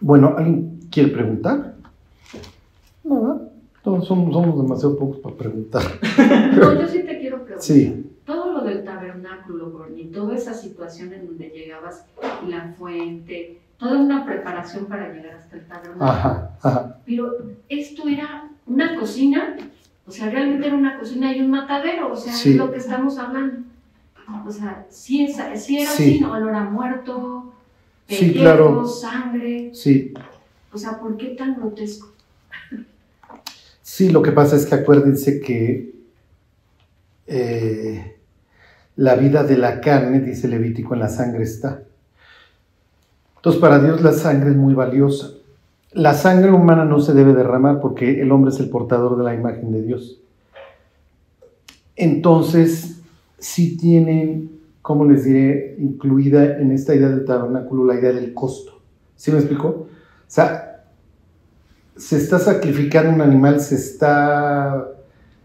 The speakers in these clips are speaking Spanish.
Bueno, ¿alguien quiere preguntar? No, todos somos, somos demasiado pocos para preguntar. No, yo sí te quiero preguntar. Sí. Todo lo del tabernáculo, Gorni, toda esa situación en donde llegabas, la fuente, toda una preparación para llegar hasta el tabernáculo. Ajá, ajá. Pero esto era una cocina, o sea, realmente era una cocina y un matadero, o sea, Sí. es lo que estamos hablando. O sea, sí, es, sí era Sí. así, ¿no? olor a muerto, Sí, pellejo, claro. sangre. Sí, O sea, ¿por qué tan grotesco? sí, lo que pasa es que acuérdense que eh, la vida de la carne, dice Levítico, en la sangre está. Entonces, para Dios la sangre es muy valiosa. La sangre humana no se debe derramar porque el hombre es el portador de la imagen de Dios. Entonces, sí tienen, como les diré, incluida en esta idea del tabernáculo la idea del costo. ¿Sí me explico? O sea, se está sacrificando un animal, se está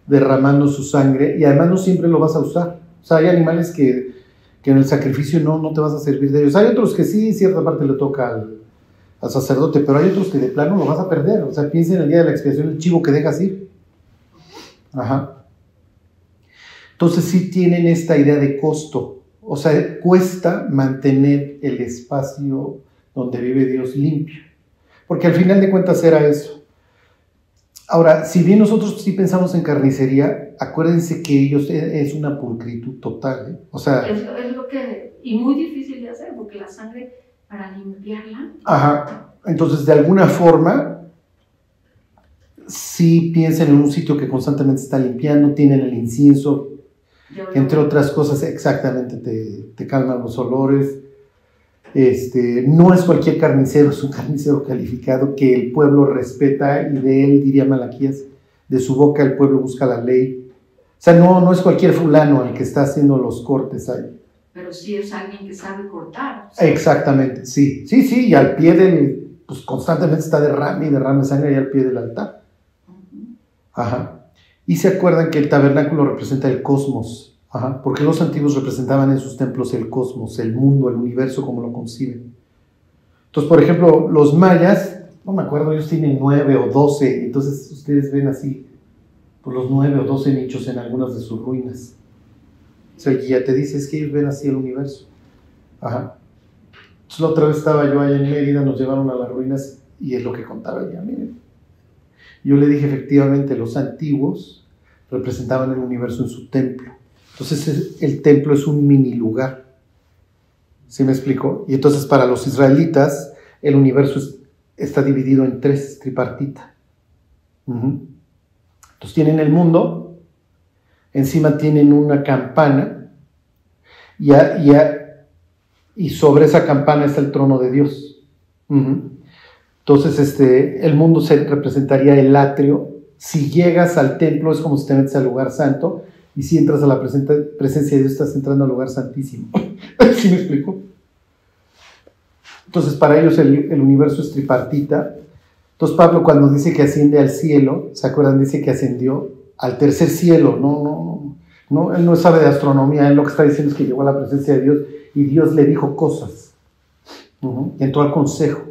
derramando su sangre y además no siempre lo vas a usar. O sea, hay animales que, que en el sacrificio no, no te vas a servir de ellos. Hay otros que sí, cierta parte le toca al, al sacerdote, pero hay otros que de plano lo vas a perder. O sea, piensa en el día de la expiación, el chivo que dejas ir. Ajá. Entonces sí tienen esta idea de costo. O sea, cuesta mantener el espacio donde vive Dios limpio. Porque al final de cuentas era eso. Ahora, si bien nosotros sí pensamos en carnicería, acuérdense que ellos e- es una pulcritud total. ¿eh? O sea, Es, es lo que, y muy difícil de hacer, porque la sangre, para limpiarla, Ajá. Entonces, de alguna forma, sí piensen en un sitio que constantemente está limpiando, tienen el incienso, entre otras cosas exactamente te, te calman los olores. Este, no es cualquier carnicero, es un carnicero calificado que el pueblo respeta y de él, diría Malaquías, de su boca el pueblo busca la ley. O sea, no, no es cualquier fulano el que está haciendo los cortes ahí. pero sí es alguien que sabe cortar. Exactamente, sí, sí, sí, y al pie del, pues constantemente está derrame y derrame sangre ahí al pie del altar. Ajá. Y se acuerdan que el tabernáculo representa el cosmos, Ajá. porque los antiguos representaban en sus templos el cosmos, el mundo, el universo como lo conciben. Entonces, por ejemplo, los mayas, no me acuerdo, ellos tienen nueve o doce, entonces ustedes ven así, por los nueve o doce nichos en algunas de sus ruinas. O sea, guía te dice, es que ellos ven así el universo. Ajá. Entonces, la otra vez estaba yo allá en Mérida, nos llevaron a las ruinas y es lo que contaba ella, miren. Yo le dije, efectivamente, los antiguos representaban el universo en su templo. Entonces, es- el templo es un mini lugar. ¿Sí me explico? Y entonces, para los israelitas, el universo es- está dividido en tres, tripartita. Entonces, tienen el mundo, encima tienen una campana, y, y, y sobre esa campana está el trono de Dios. Entonces, este, el mundo se representaría el atrio. Si llegas al templo es como si te metes al lugar santo, y si entras a la presencia de Dios estás entrando al lugar santísimo. ¿Sí me explico? Entonces, para ellos el, universo es tripartita. Entonces, Pablo cuando dice que asciende al cielo, ¿se acuerdan? Dice que ascendió al tercer cielo. No, no, no, él no sabe de astronomía, él lo que está diciendo es que llegó a la presencia de Dios y Dios le dijo cosas. Entró al consejo.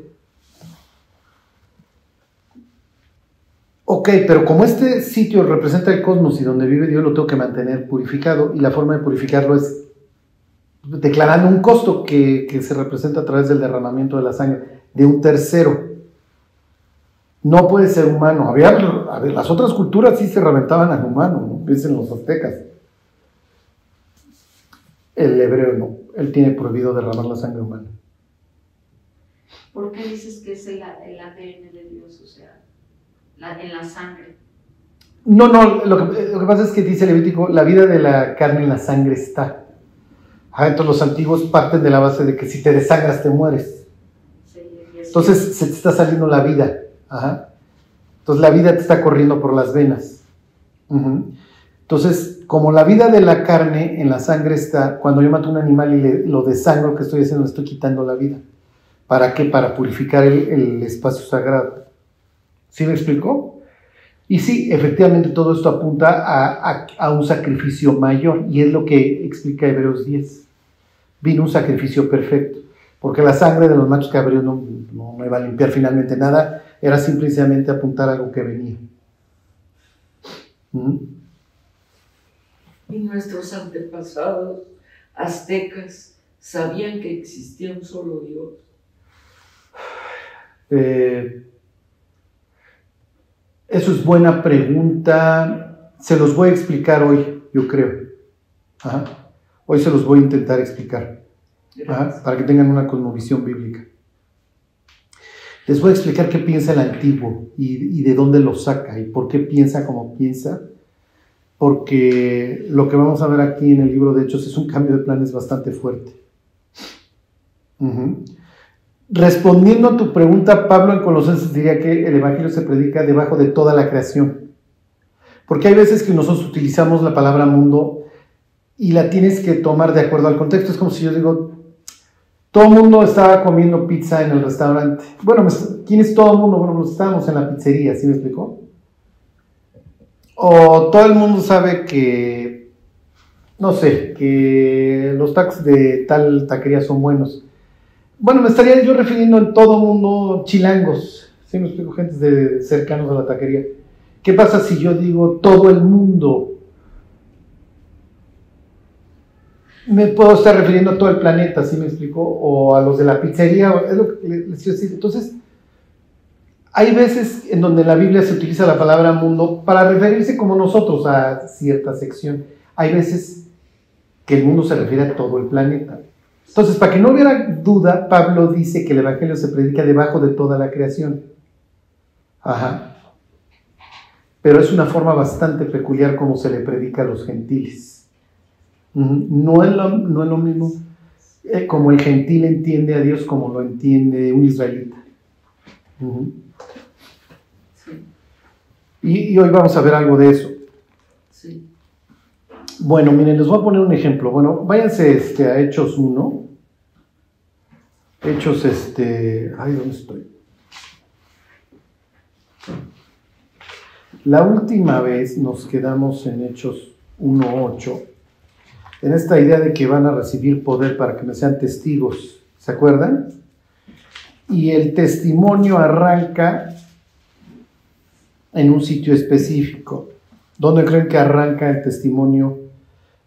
Ok, pero como este sitio representa el cosmos y donde vive Dios, lo tengo que mantener purificado y la forma de purificarlo es declarando un costo que, que se representa a través del derramamiento de la sangre de un tercero. No puede ser humano. Había, las otras culturas sí se reventaban al humano, ¿no? piensen en los aztecas. El hebreo no, él tiene prohibido derramar la sangre humana. ¿Por qué dices que es el, el ADN de Dios, o sea, la- en la sangre? No, no, lo que, lo que pasa es que dice Levítico, la vida de la carne en la sangre está. Ah, entonces los antiguos parten de la base de que si te desangras te mueres. Sí, Entonces se te está saliendo la vida. Ajá. Entonces la vida te está corriendo por las venas. Entonces, como la vida de la carne en la sangre está, cuando yo mato un animal y le- lo desangro, ¿qué estoy haciendo? Le estoy quitando la vida. ¿Para qué? Para purificar el, el espacio sagrado. ¿Sí me explicó? Y sí, efectivamente todo esto apunta a, a- a un sacrificio mayor y es lo que explica Hebreos 10. Vino un sacrificio perfecto. porque la sangre de los machos cabríos no, no, iba a limpiar finalmente nada, era simplemente apuntar algo que venía. ¿Mm? Y nuestros antepasados aztecas sabían que existía un solo Dios. Eh, eso es buena pregunta. Se los voy a explicar hoy, yo creo. Hoy se los voy a intentar explicar. Para que tengan una cosmovisión bíblica. Les voy a explicar qué piensa el antiguo y, y de dónde lo saca y por qué piensa como piensa. Porque lo que vamos a ver aquí en el libro de Hechos es un cambio de planes bastante fuerte. Respondiendo a tu pregunta, Pablo en Colosenses diría que el Evangelio se predica debajo de toda la creación. Porque hay veces que nosotros utilizamos la palabra mundo y la tienes que tomar de acuerdo al contexto. Es como si yo digo, todo el mundo estaba comiendo pizza en el restaurante. Bueno, ¿quién es todo el mundo? Bueno, pues estábamos en la pizzería, ¿sí me explicó? O todo el mundo sabe que, no sé, que los taxis de tal taquería son buenos. Bueno, me estaría yo refiriendo en todo mundo chilangos, ¿sí me explico? Gente de, cercanos a la taquería. ¿Qué pasa si yo digo todo el mundo? Me puedo estar refiriendo a todo el planeta, ¿sí me explico? O a los de la pizzería, es lo que les quiero decir. Entonces, hay veces en donde la Biblia se utiliza la palabra mundo para referirse como nosotros a cierta sección. Hay veces que el mundo se refiere a todo el planeta. Entonces, para que no hubiera duda, Pablo dice que el Evangelio se predica debajo de toda la creación. Ajá. Pero es una forma bastante peculiar como se le predica a los gentiles. no, es lo, no es lo mismo eh, como el gentil entiende a Dios como lo entiende un israelita. y, y, hoy vamos a ver algo de eso. Bueno, miren, les voy a poner un ejemplo. Bueno, váyanse este, a Hechos 1. Hechos, este. Ay, ¿dónde estoy? La última vez nos quedamos en Hechos 1.8, en esta idea de que van a recibir poder para que me sean testigos. ¿Se acuerdan? Y el testimonio arranca en un sitio específico. ¿Dónde creen que arranca el testimonio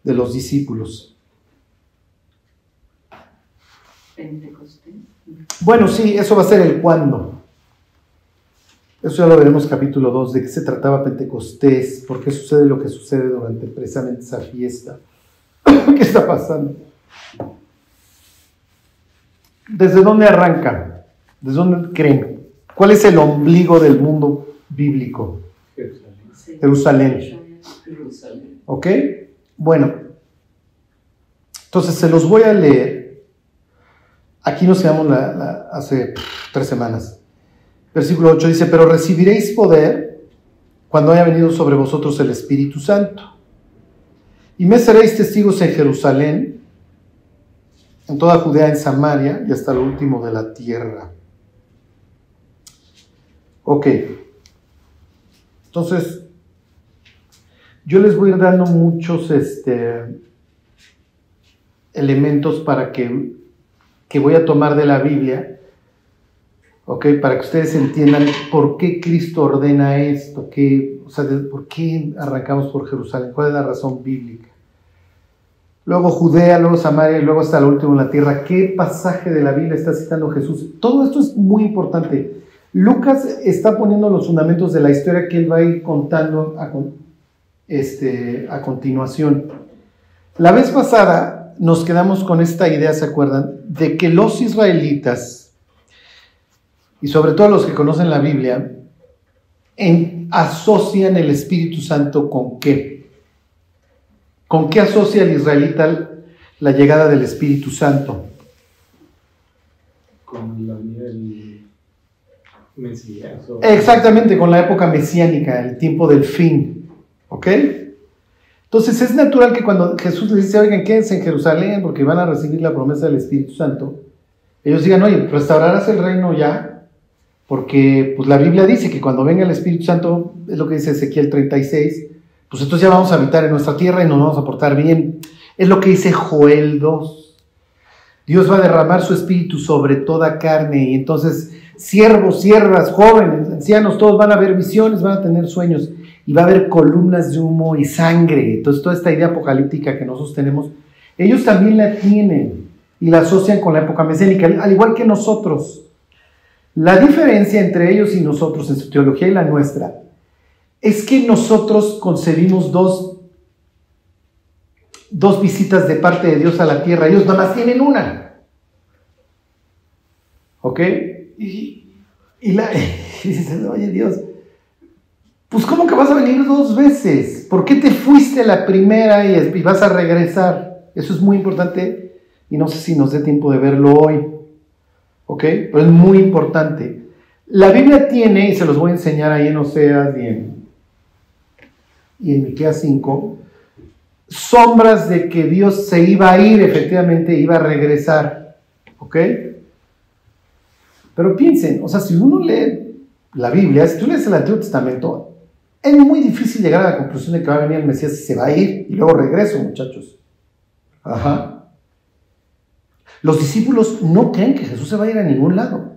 de los discípulos. Pentecostés. Bueno, sí, eso va a ser el cuándo. Eso ya lo veremos capítulo 2, de qué se trataba Pentecostés, por qué sucede lo que sucede durante precisamente esa fiesta. ¿Qué está pasando? ¿Desde dónde arranca? ¿Desde dónde creen? ¿Cuál es el ombligo del mundo bíblico? Jerusalén. Jerusalén. ¿Ok? Bueno, entonces se los voy a leer. Aquí nos quedamos hace tres semanas. Versículo 8 dice, pero recibiréis poder cuando haya venido sobre vosotros el Espíritu Santo. Y me seréis testigos en Jerusalén, en toda Judea, en Samaria y hasta lo último de la tierra. Ok. Entonces, yo les voy a ir dando muchos este, elementos para que, que voy a tomar de la Biblia, ¿ok? Para que ustedes entiendan por qué Cristo ordena esto, qué, o sea, por qué arrancamos por Jerusalén, cuál es la razón bíblica. Luego Judea, luego Samaria y luego hasta el último en la tierra. ¿Qué pasaje de la Biblia está citando Jesús? Todo esto es muy importante. Lucas está poniendo los fundamentos de la historia que él va a ir contando este, a continuación. La vez pasada nos quedamos con esta idea, ¿se acuerdan? De que los israelitas, y sobre todo los que conocen la Biblia, asocian el Espíritu Santo con qué? ¿Con qué asocia el israelita la llegada del Espíritu Santo? Con la del Mesías. Exactamente, con la época mesiánica, el tiempo del fin. ¿Ok? Entonces es natural que cuando Jesús les dice, oigan, quédense en Jerusalén porque van a recibir la promesa del Espíritu Santo, ellos digan, oye, restaurarás el reino ya, porque pues la Biblia dice que cuando venga el Espíritu Santo, es lo que dice Ezequiel 36, pues entonces ya vamos a habitar en nuestra tierra y nos vamos a portar bien. Es lo que dice Joel 2. Dios va a derramar su espíritu sobre toda carne y entonces siervos, siervas, jóvenes, ancianos, todos van a ver visiones, van a tener sueños y va a haber columnas de humo y sangre. Entonces toda esta idea apocalíptica que nosotros tenemos, ellos también la tienen y la asocian con la época mesiánica, al igual que nosotros. La diferencia entre ellos y nosotros en su teología y la nuestra es que nosotros concebimos dos, dos visitas de parte de Dios a la tierra, ellos nada más tienen una. ¿Ok? Y, y, la, y dices, oye Dios, pues ¿cómo que vas a venir dos veces? ¿Por qué te fuiste la primera y, vas a regresar? Eso es muy importante y no sé si nos dé tiempo de verlo hoy. ¿Ok? Pero es muy importante. La Biblia tiene, y se los voy a enseñar ahí en Oseas y en, y en Miqueas 5, sombras de que Dios se iba a ir, efectivamente iba a regresar. ¿Ok? Pero piensen, o sea, si uno lee la Biblia, si tú lees el Antiguo Testamento, es muy difícil llegar a la conclusión de que va a venir el Mesías y se va a ir y luego regreso, muchachos. Ajá. Los discípulos no creen que Jesús se va a ir a ningún lado.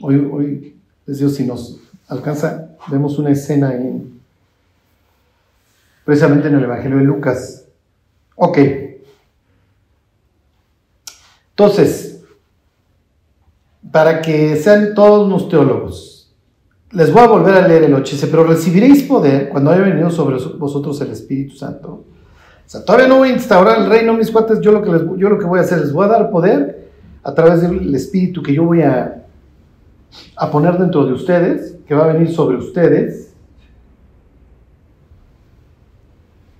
Hoy, hoy, les digo, si nos alcanza, vemos una escena en, precisamente en el Evangelio de Lucas. Ok. Entonces, para que sean todos los teólogos, les voy a volver a leer el 8. pero recibiréis poder cuando haya venido sobre vosotros el Espíritu Santo. O sea, todavía no voy a instaurar el reino, mis cuates. Yo lo que, yo lo que voy a hacer, les voy a dar poder a través del Espíritu que yo voy a, a poner dentro de ustedes, que va a venir sobre ustedes.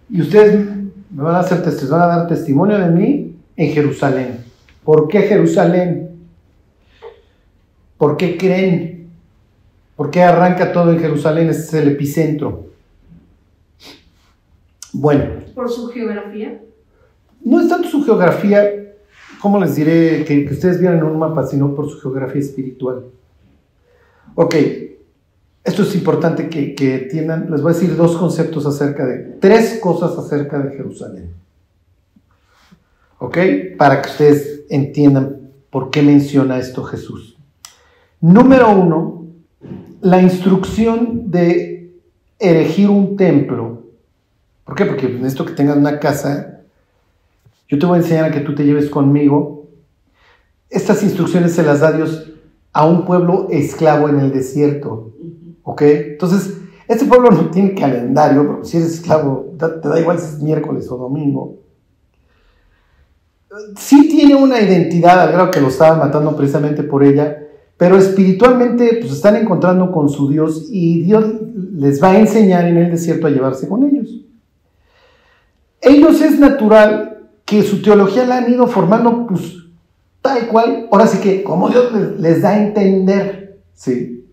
Y ustedes me van a hacer van a dar testimonio de mí en Jerusalén. ¿Por qué Jerusalén? ¿Por qué creen? ¿Por qué arranca todo en Jerusalén? Ese es el epicentro. Bueno. ¿Por su geografía? No es tanto su geografía, como les diré, que, ustedes vieran en un mapa, sino por su geografía espiritual. Ok, esto es importante que, que entiendan. Les voy a decir dos conceptos acerca de, tres cosas acerca de Jerusalén. ¿Ok? Para que ustedes entiendan por qué menciona esto Jesús. Número uno, la instrucción de erigir un templo. ¿Por qué? Porque necesito que tengas una casa. Yo te voy a enseñar a que tú te lleves conmigo. Estas instrucciones se las da Dios a un pueblo esclavo en el desierto. ¿Ok? Entonces, este pueblo no tiene calendario, porque si eres esclavo, te da igual si es miércoles o domingo. Sí tiene una identidad, al grado que lo estaban matando precisamente por ella, pero espiritualmente pues están encontrando con su Dios y Dios les va a enseñar en el desierto a llevarse con ellos. Ellos es natural que su teología la han ido formando pues tal cual, ahora sí que como Dios les, da a entender, ¿sí?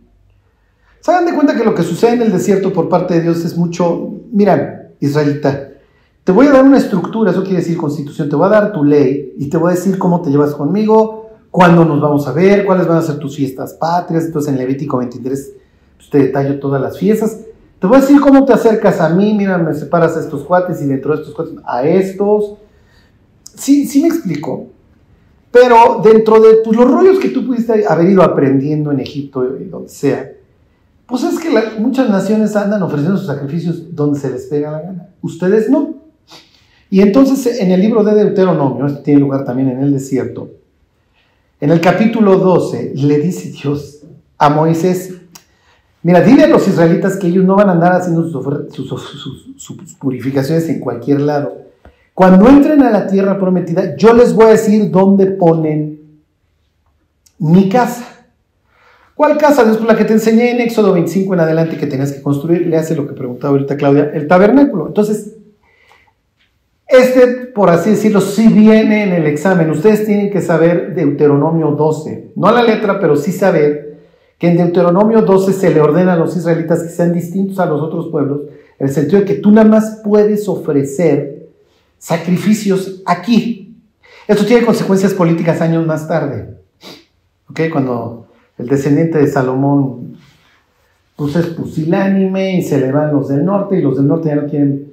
Se de cuenta que lo que sucede en el desierto por parte de Dios es mucho, mira, israelita, te voy a dar una estructura, eso quiere decir constitución, te voy a dar tu ley y te voy a decir cómo te llevas conmigo, cuándo nos vamos a ver, cuáles van a ser tus fiestas patrias. Entonces en Levítico 23 pues, te detallo todas las fiestas. Te voy a decir cómo te acercas a mí, mira, me separas a estos cuates y dentro de estos cuates a estos. Sí, sí me explico. Pero dentro de pues, los rollos que tú pudiste haber ido aprendiendo en Egipto y donde sea, pues es que muchas naciones andan ofreciendo sus sacrificios donde se les pega la gana. Ustedes no. Y entonces en el libro de Deuteronomio, este tiene lugar también en el desierto, en el capítulo 12 le dice Dios a Moisés, mira, dile a los israelitas que ellos no van a andar haciendo sus, purificaciones en cualquier lado. Cuando entren a la tierra prometida, yo les voy a decir dónde ponen mi casa. ¿Cuál casa? Dios, la que te enseñé en Éxodo 25 en adelante que tenías que construir. Le hace lo que preguntaba ahorita Claudia, el tabernáculo. Entonces, este, por así decirlo, sí viene en el examen. Ustedes tienen que saber Deuteronomio 12. No la letra, pero sí saber que en Deuteronomio 12 se le ordena a los israelitas que sean distintos a los otros pueblos, en el sentido de que tú nada más puedes ofrecer sacrificios aquí. Esto tiene consecuencias políticas años más tarde. ¿Ok? Cuando el descendiente de Salomón pues es pusilánime y se le van los del norte y los del norte ya no quieren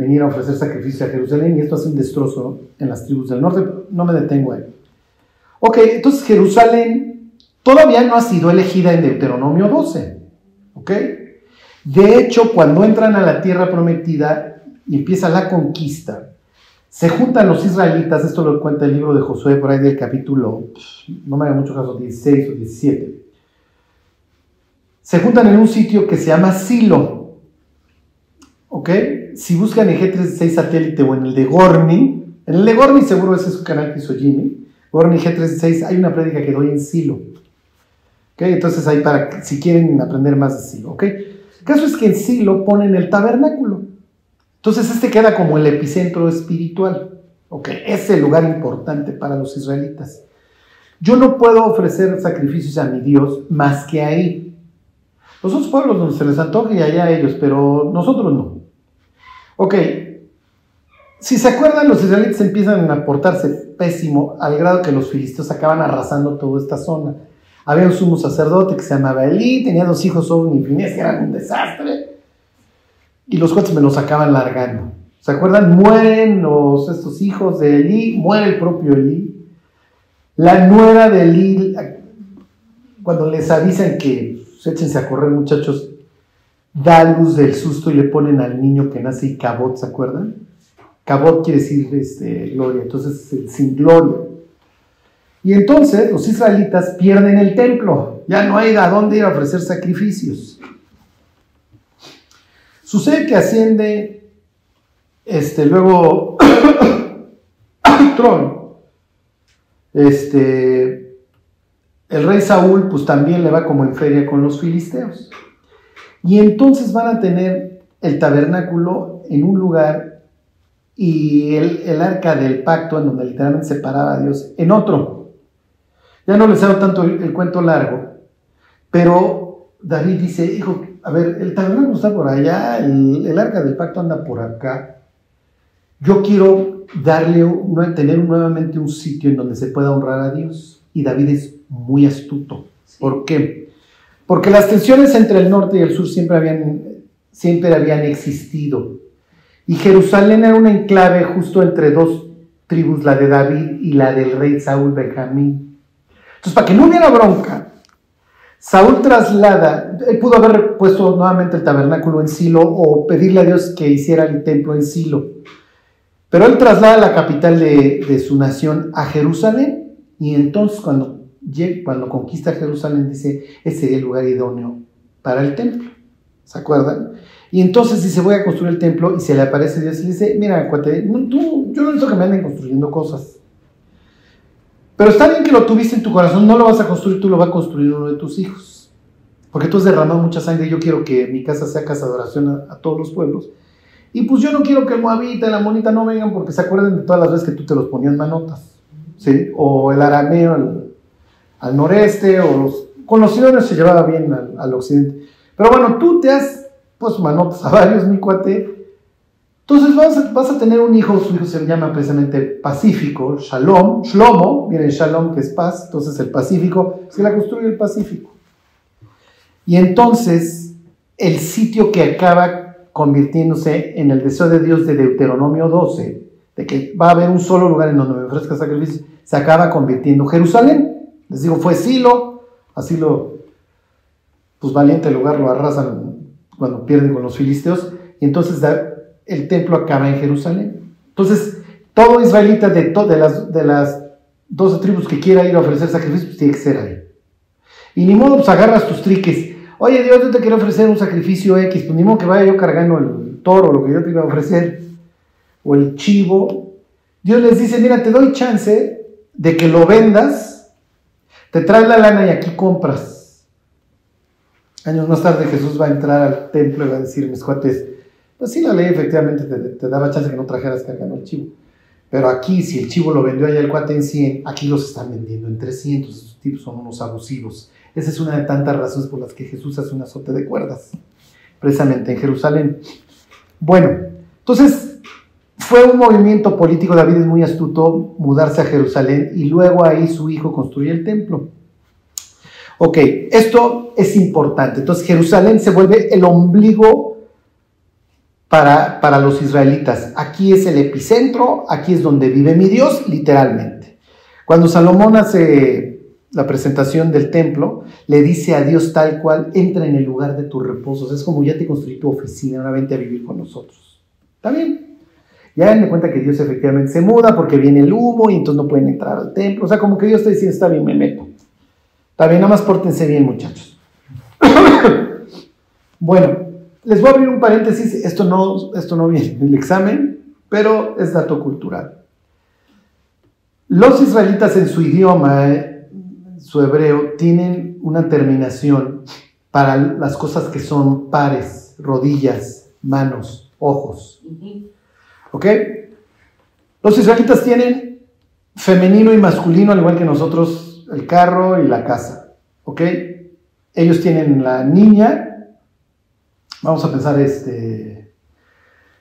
venir a ofrecer sacrificio a Jerusalén y esto hace un destrozo en las tribus del norte, no me detengo ahí. Ok, entonces Jerusalén todavía no ha sido elegida en Deuteronomio 12. ¿Ok? De hecho, cuando entran a la tierra prometida y empieza la conquista, se juntan los israelitas, esto lo cuenta el libro de Josué por ahí del capítulo, no me haga mucho caso, 16 o 17. Se juntan en un sitio que se llama Silo. ¿Ok? Si buscan en G36 satélite o en el de Gorni, en el de Gorni seguro ese es su canal que hizo Jimmy, Gorni G36, hay una prédica que doy en Silo. ¿Ok? Entonces ahí para, si quieren aprender más de Silo. ¿Ok? El caso es que en Silo ponen el tabernáculo. Entonces este queda como el epicentro espiritual. ¿Ok? Es el lugar importante para los israelitas. Yo no puedo ofrecer sacrificios a mi Dios más que ahí. Los otros pueblos donde se les antoje y allá ellos, pero nosotros no. Ok, si se acuerdan, los israelitas empiezan a portarse pésimo al grado que los filisteos acaban arrasando toda esta zona. Había un sumo sacerdote que se llamaba Elí, tenía dos hijos, Ovni y Finés, que eran un desastre. Y los cuates me los acaban largando. ¿Se acuerdan? Mueren los, estos hijos de Elí, muere el propio Elí. La nuera de Elí, cuando les avisan que pues, échense a correr muchachos, da luz del susto y le ponen al niño que nace y cabot, ¿se acuerdan? Cabot quiere decir este, gloria, entonces sin gloria. Y entonces los israelitas pierden el templo, ya no hay a dónde ir a ofrecer sacrificios. Sucede que asciende, este, luego, Tron, este, el rey Saúl, pues también le va como en feria con los filisteos. Y entonces van a tener el tabernáculo en un lugar y el, arca del pacto, en donde literalmente se paraba a Dios, en otro. Ya no les hago tanto el, cuento largo, pero David dice, hijo, a ver, el tabernáculo está por allá, el, arca del pacto anda por acá. Yo quiero darle, tener nuevamente un sitio en donde se pueda honrar a Dios. Y David es muy astuto. ¿Por qué? Porque las tensiones entre el norte y el sur siempre habían, siempre habían existido. Y Jerusalén era un enclave justo entre dos tribus, la de David y la del rey Saúl Benjamín. Entonces, para que no hubiera bronca, Saúl traslada, él pudo haber puesto nuevamente el tabernáculo en Silo o pedirle a Dios que hiciera el templo en Silo. Pero él traslada la capital de, de su nación a Jerusalén y entonces cuando cuando conquista Jerusalén, dice, ese sería el lugar idóneo para el templo. ¿Se acuerdan? Y entonces dice, voy a construir el templo y se le aparece Dios y le dice, mira, cuate, tú, yo no necesito que me anden construyendo cosas. Pero está bien que lo tuviste en tu corazón, no lo vas a construir, tú lo vas a construir uno de tus hijos. Porque tú has derramado mucha sangre yo quiero que mi casa sea casa de oración a, todos los pueblos. Y pues yo no quiero que el moabita y la monita no vengan porque se acuerden de todas las veces que tú te los ponías manotas. ¿sí? O el arameo, el, al noreste, o los, con los ciudadanos se llevaba bien al, occidente. Pero bueno, tú te has pues manotas a varios, mi cuate. Entonces vas a, vas a tener un hijo, su hijo se llama precisamente Pacífico, Shalom, Shlomo, miren Shalom que es paz, entonces el Pacífico, se la construye el Pacífico. Y entonces el sitio que acaba convirtiéndose en el deseo de Dios de Deuteronomio 12, de que va a haber un solo lugar en donde me ofrezca sacrificio, se acaba convirtiendo Jerusalén. Les digo, fue Silo, así lo, pues valiente lugar lo arrasan cuando pierden con los filisteos, y entonces el templo acaba en Jerusalén. Entonces, todo israelita de, de, las, de las 12 tribus que quiera ir a ofrecer sacrificios, pues tiene que ser ahí. Y ni modo, pues agarras tus triques. Oye, Dios, yo te quiero ofrecer un sacrificio X, pues ni modo que vaya yo cargando el toro, lo que yo te iba a ofrecer, o el chivo. Dios les dice, mira, te doy chance de que lo vendas te traes la lana y aquí compras. Años más tarde Jesús va a entrar al templo y va a decir, mis cuates, pues sí, la ley efectivamente te, daba chance que no trajeras cargando el chivo. Pero aquí, si el chivo lo vendió allá el cuate en 100, aquí los están vendiendo en 300. Esos tipos son unos abusivos. Esa es una de tantas razones por las que Jesús hace un azote de cuerdas, precisamente en Jerusalén. Bueno, entonces fue un movimiento político, David es muy astuto, mudarse a Jerusalén y luego ahí su hijo construye el templo. Ok, esto es importante. Entonces Jerusalén se vuelve el ombligo para, para los israelitas. Aquí es el epicentro, aquí es donde vive mi Dios, literalmente. Cuando Salomón hace la presentación del templo, le dice a Dios tal cual, entra en el lugar de tus reposos. Es como ya te construí tu oficina, ahora a vivir con nosotros. ¿Está bien? Ya me cuenta que Dios efectivamente se muda porque viene el humo y entonces no pueden entrar al templo. O sea, como que Dios está diciendo, está bien, me meto. Está bien, nada más pórtense bien, muchachos. bueno, les voy a abrir un paréntesis. Esto no, esto no viene en el examen, pero es dato cultural. Los israelitas en su idioma, en su hebreo, tienen una terminación para las cosas que son pares, rodillas, manos, ojos. ¿Ok? Los israelitas tienen femenino y masculino, al igual que nosotros, el carro y la casa. ¿Ok? Ellos tienen la niña, vamos a pensar este,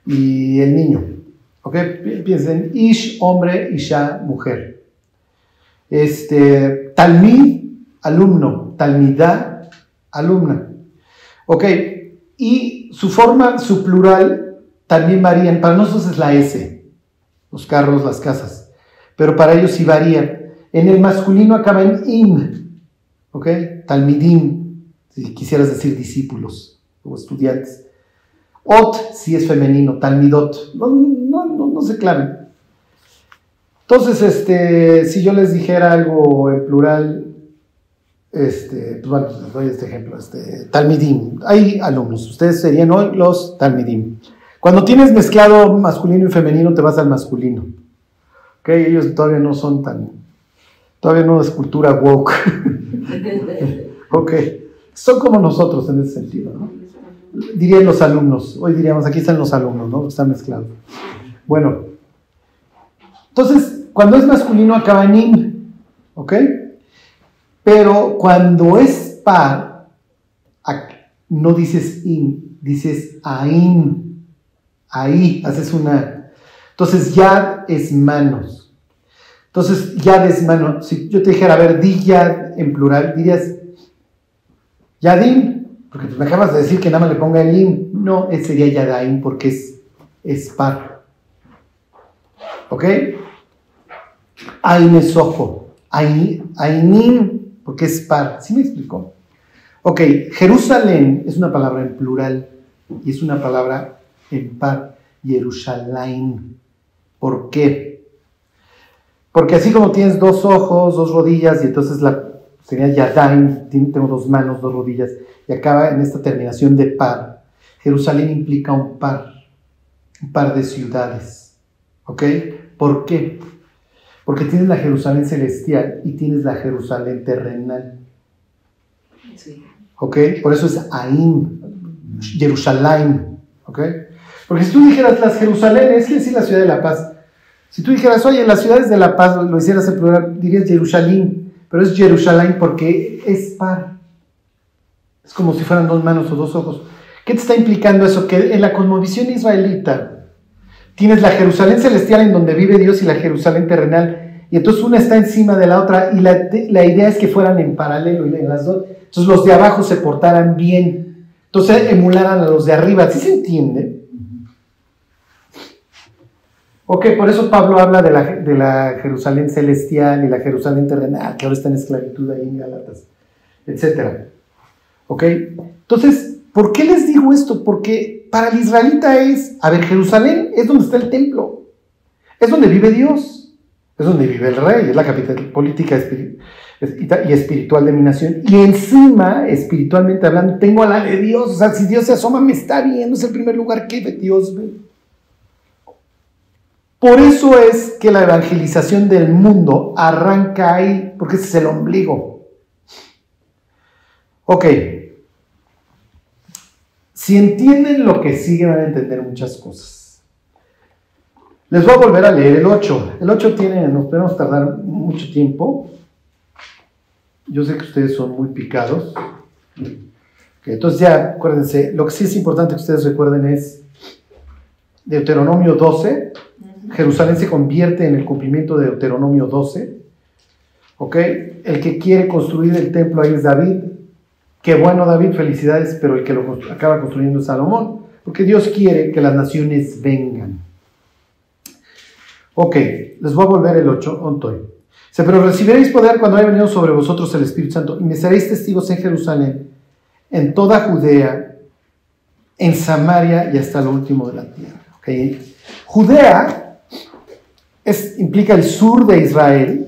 y el niño. ¿Ok? Piensen, ish, hombre, isha, mujer. Este, talmid, alumno, talmidá, alumna. ¿Ok? Y su forma, su plural, también varían. Para nosotros es la S, los carros, las casas. Pero para ellos sí varían. En el masculino acaba en im, ¿ok? Talmidim, si quisieras decir discípulos o estudiantes. Ot, si es femenino, talmidot. No, no, no, no se claven. Entonces, este, si yo les dijera algo en plural, este, pues bueno, les doy este ejemplo, este, talmidim. Hay alumnos, ustedes serían hoy los talmidim. Cuando tienes mezclado masculino y femenino, te vas al masculino. ¿Ok? Ellos todavía no son tan. Todavía no es cultura woke. ok. Son como nosotros en ese sentido, ¿no? Dirían los alumnos. Hoy diríamos, aquí están los alumnos, ¿no? Están mezclados. Bueno. Entonces, cuando es masculino acaba en in. ¿Ok? Pero cuando es par, no dices in, dices ain. Ahí haces una. Entonces, yad es manos. Entonces, yad es mano. Si yo te dijera, a ver, di yad en plural, dirías yadim, porque me acabas de decir que nada más le ponga el im. No, ese sería yadaim porque es, es par. ¿Ok? Ain es ojo. Ainim, porque es par. ¿Sí me explico? Ok, Jerusalén es una palabra en plural y es una palabra en par Jerusalén. ¿Por qué? Porque así como tienes dos ojos, dos rodillas, y entonces la, sería Yadaim, tengo dos manos, dos rodillas, y acaba en esta terminación de par. Jerusalén implica un par, un par de ciudades. ¿Ok? ¿Por qué? Porque tienes la Jerusalén celestial y tienes la Jerusalén terrenal. ¿Ok? Por eso es Aim, Jerusalén. ¿Ok? Porque si tú dijeras las Jerusalén, es decir la ciudad de la paz. Si tú dijeras, oye, las ciudades de la paz, lo hicieras en plural, dirías Jerusalén, pero es Jerusalén porque es par. Es como si fueran dos manos o dos ojos. ¿Qué te está implicando eso? Que en la cosmovisión israelita tienes la Jerusalén celestial en donde vive Dios y la Jerusalén terrenal. Y entonces una está encima de la otra y la, idea es que fueran en paralelo las dos. Entonces los de abajo se portaran bien. Entonces emularan a los de arriba. ¿Sí se entiende? Ok, por eso Pablo habla de la, Jerusalén celestial y la Jerusalén terrenal, que ahora está en esclavitud ahí en Galatas, etc. Ok, entonces, ¿por qué les digo esto? Porque para el israelita es, a ver, Jerusalén es donde está el templo, es donde vive Dios, es donde vive el rey, es la capital política y espiritual de mi nación. Y encima, espiritualmente hablando, tengo a la de Dios, o sea, si Dios se asoma, me está viendo, es el primer lugar que Dios ve. Por eso es que la evangelización del mundo arranca ahí, porque ese es el ombligo. Ok. Si entienden lo que sigue, van a entender muchas cosas. Les voy a volver a leer el 8. El 8 tiene, nos podemos tardar mucho tiempo. Yo sé que ustedes son muy picados. entonces ya, acuérdense, lo que sí es importante que ustedes recuerden es Deuteronomio 12, Jerusalén se convierte en el cumplimiento de Deuteronomio 12. ¿Ok? El que quiere construir el templo ahí es David. Qué bueno David, felicidades, pero el que lo acaba construyendo es Salomón. Porque Dios quiere que las naciones vengan. Ok, les voy a volver el 8, Dice, pero recibiréis poder cuando haya venido sobre vosotros el Espíritu Santo y me seréis testigos en Jerusalén, en toda Judea, en Samaria y hasta lo último de la tierra. ¿Okay? Judea implica el sur de Israel.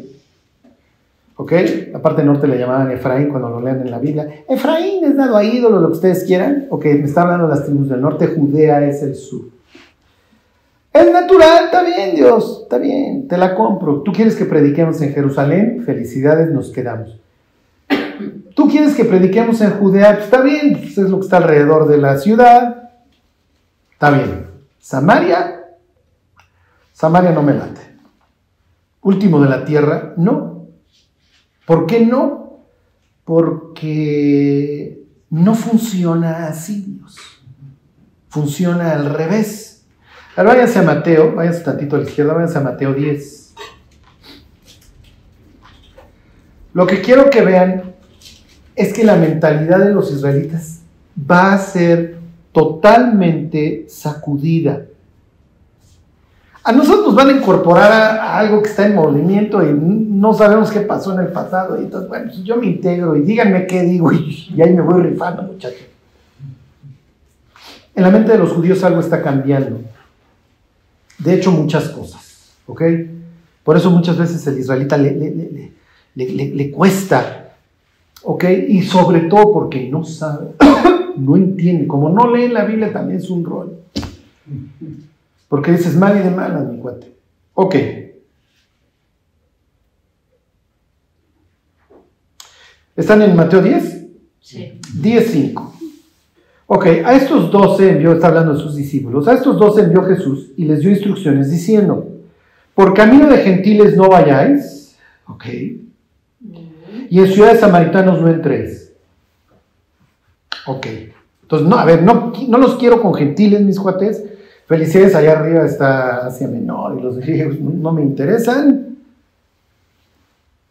¿Ok? La parte norte le llamaban Efraín cuando lo lean en la Biblia. Efraín es dado a ídolo, lo que ustedes quieran. Ok, me está hablando de las tribus del norte. Judea es el sur. Es natural, está bien, Dios, está bien, te la compro. Tú quieres que prediquemos en Jerusalén, felicidades, nos quedamos. Tú quieres que prediquemos en Judea, pues está bien, pues es lo que está alrededor de la ciudad, está bien. Samaria, Samaria no me late. Último de la tierra, no. ¿Por qué no? Porque no funciona así, Dios. Funciona al revés. Ahora váyanse a Mateo, váyanse tantito a la izquierda, váyanse a Mateo 10. Lo que quiero que vean es que la mentalidad de los israelitas va a ser totalmente sacudida. A nosotros nos van a incorporar a, algo que está en movimiento y no sabemos qué pasó en el pasado. Y entonces, bueno, yo me integro y díganme qué digo y, y ahí me voy rifando, muchachos. En la mente de los judíos algo está cambiando. De hecho, muchas cosas. ¿Ok? Por eso muchas veces el israelita le, le, cuesta. ¿Ok? Y sobre todo porque no sabe, no entiende. Como no lee la Biblia también es un rol. Porque dices mal y de malas, mi cuate. Ok. ¿Están en Mateo 10? Sí. 10.5. Ok, a estos doce envió, está hablando de sus discípulos, a estos doce envió Jesús y les dio instrucciones diciendo, por camino de gentiles no vayáis, ok, y en ciudades samaritanos no entréis. Ok, entonces, no, a ver, no, no los quiero con gentiles, mis cuates, felicidades, allá arriba está Asia Menor y los griegos no me interesan,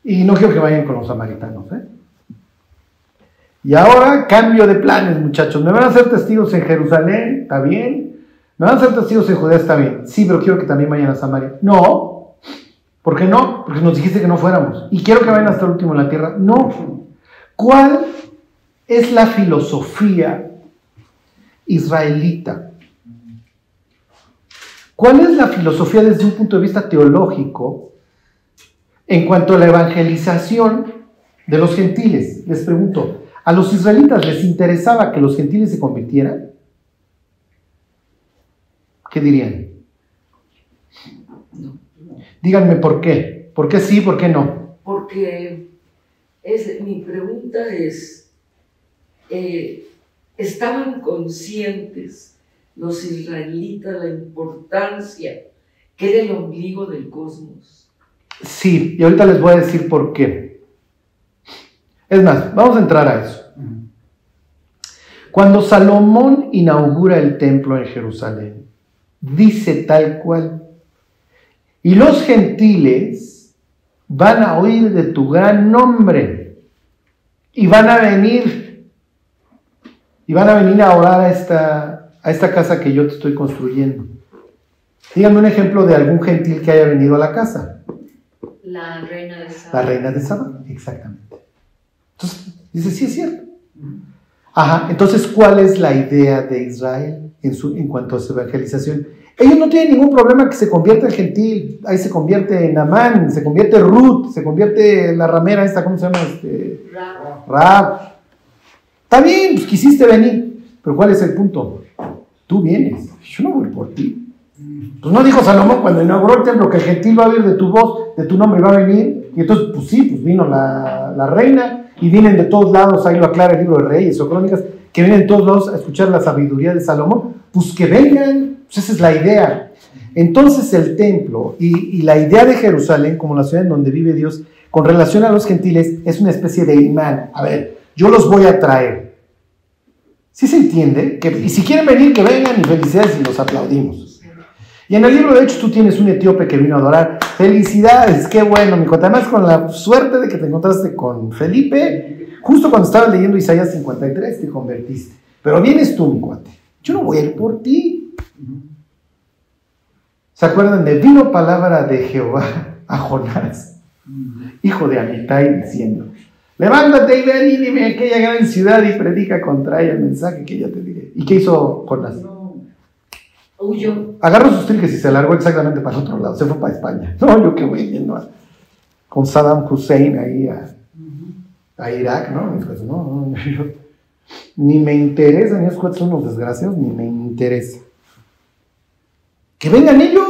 y no quiero que vayan con los samaritanos, ¿eh? Y ahora cambio de planes, muchachos. ¿Me van a hacer testigos en Jerusalén? ¿Está bien? ¿Me van a hacer testigos en Judea? Está bien. Sí, pero quiero que también vayan a Samaria. No. ¿Por qué no? Porque nos dijiste que no fuéramos. Y quiero que vayan hasta el último en la tierra. No. ¿Cuál es la filosofía israelita? ¿Cuál es la filosofía desde un punto de vista teológico en cuanto a la evangelización de los gentiles? Les pregunto, ¿A los israelitas les interesaba que los gentiles se convirtieran? ¿Qué dirían? Díganme por qué. ¿Por qué sí, por qué no? Porque es, mi pregunta es, eh, ¿estaban conscientes los israelitas la importancia que era el ombligo del cosmos? Sí, y ahorita les voy a decir por qué. Es más, vamos a entrar a eso. Cuando Salomón inaugura el templo en Jerusalén, dice tal cual, y los gentiles van a oír de tu gran nombre y van a venir, y van a venir a orar a esta, a esta casa que yo te estoy construyendo. Dígame un ejemplo de algún gentil que haya venido a la casa. La reina de Saba. La reina de Saba, exactamente. Entonces, dice, sí es cierto. Ajá, entonces, ¿cuál es la idea de Israel en, su, en cuanto a su evangelización? Ellos no tienen ningún problema que se convierta el gentil, ahí se convierte en Amán, se convierte Ruth, se convierte en la ramera esta, ¿cómo se llama? Este, Rab. Está bien, pues quisiste venir, pero ¿cuál es el punto? Tú vienes, yo no voy por ti. Pues no dijo Salomón cuando inauguró el templo que el gentil va a oír de tu voz, de tu nombre va a venir, y entonces, pues sí, pues vino la, la reina, y vienen de todos lados, ahí lo aclara el libro de Reyes o Crónicas, que vienen de todos lados a escuchar la sabiduría de Salomón, pues que vengan, pues esa es la idea. Entonces el templo y, la idea de Jerusalén como la ciudad en donde vive Dios con relación a los gentiles es una especie de imán. A ver, yo los voy a traer. ¿Sí se entiende? Y si quieren venir, que vengan y felicidades y los aplaudimos. Y en el libro de hecho tú tienes un etíope que vino a adorar. Felicidades, qué bueno, mi. Además con la suerte de que te encontraste con Felipe, justo cuando estabas leyendo Isaías 53 te convertiste. Pero vienes tú, mi cuate. Yo no voy a ir por ti. ¿Se acuerdan de vino palabra de Jehová a Jonás? hijo de Amitai, diciendo, levántate y ve a Nínive, aquella gran ciudad, y predica contra ella el mensaje que yo te diré. ¿Y qué hizo Jonás? No. Huyó. Agarró sus triques y se largó exactamente para el otro lado, se fue para España. No, yo qué voy viendo a- con Saddam Hussein ahí a, a Irak, ¿no? Y pues, no, no, yo- ni me interesa, ni esos cuates son unos desgraciados, ni me interesa. Que vengan ellos.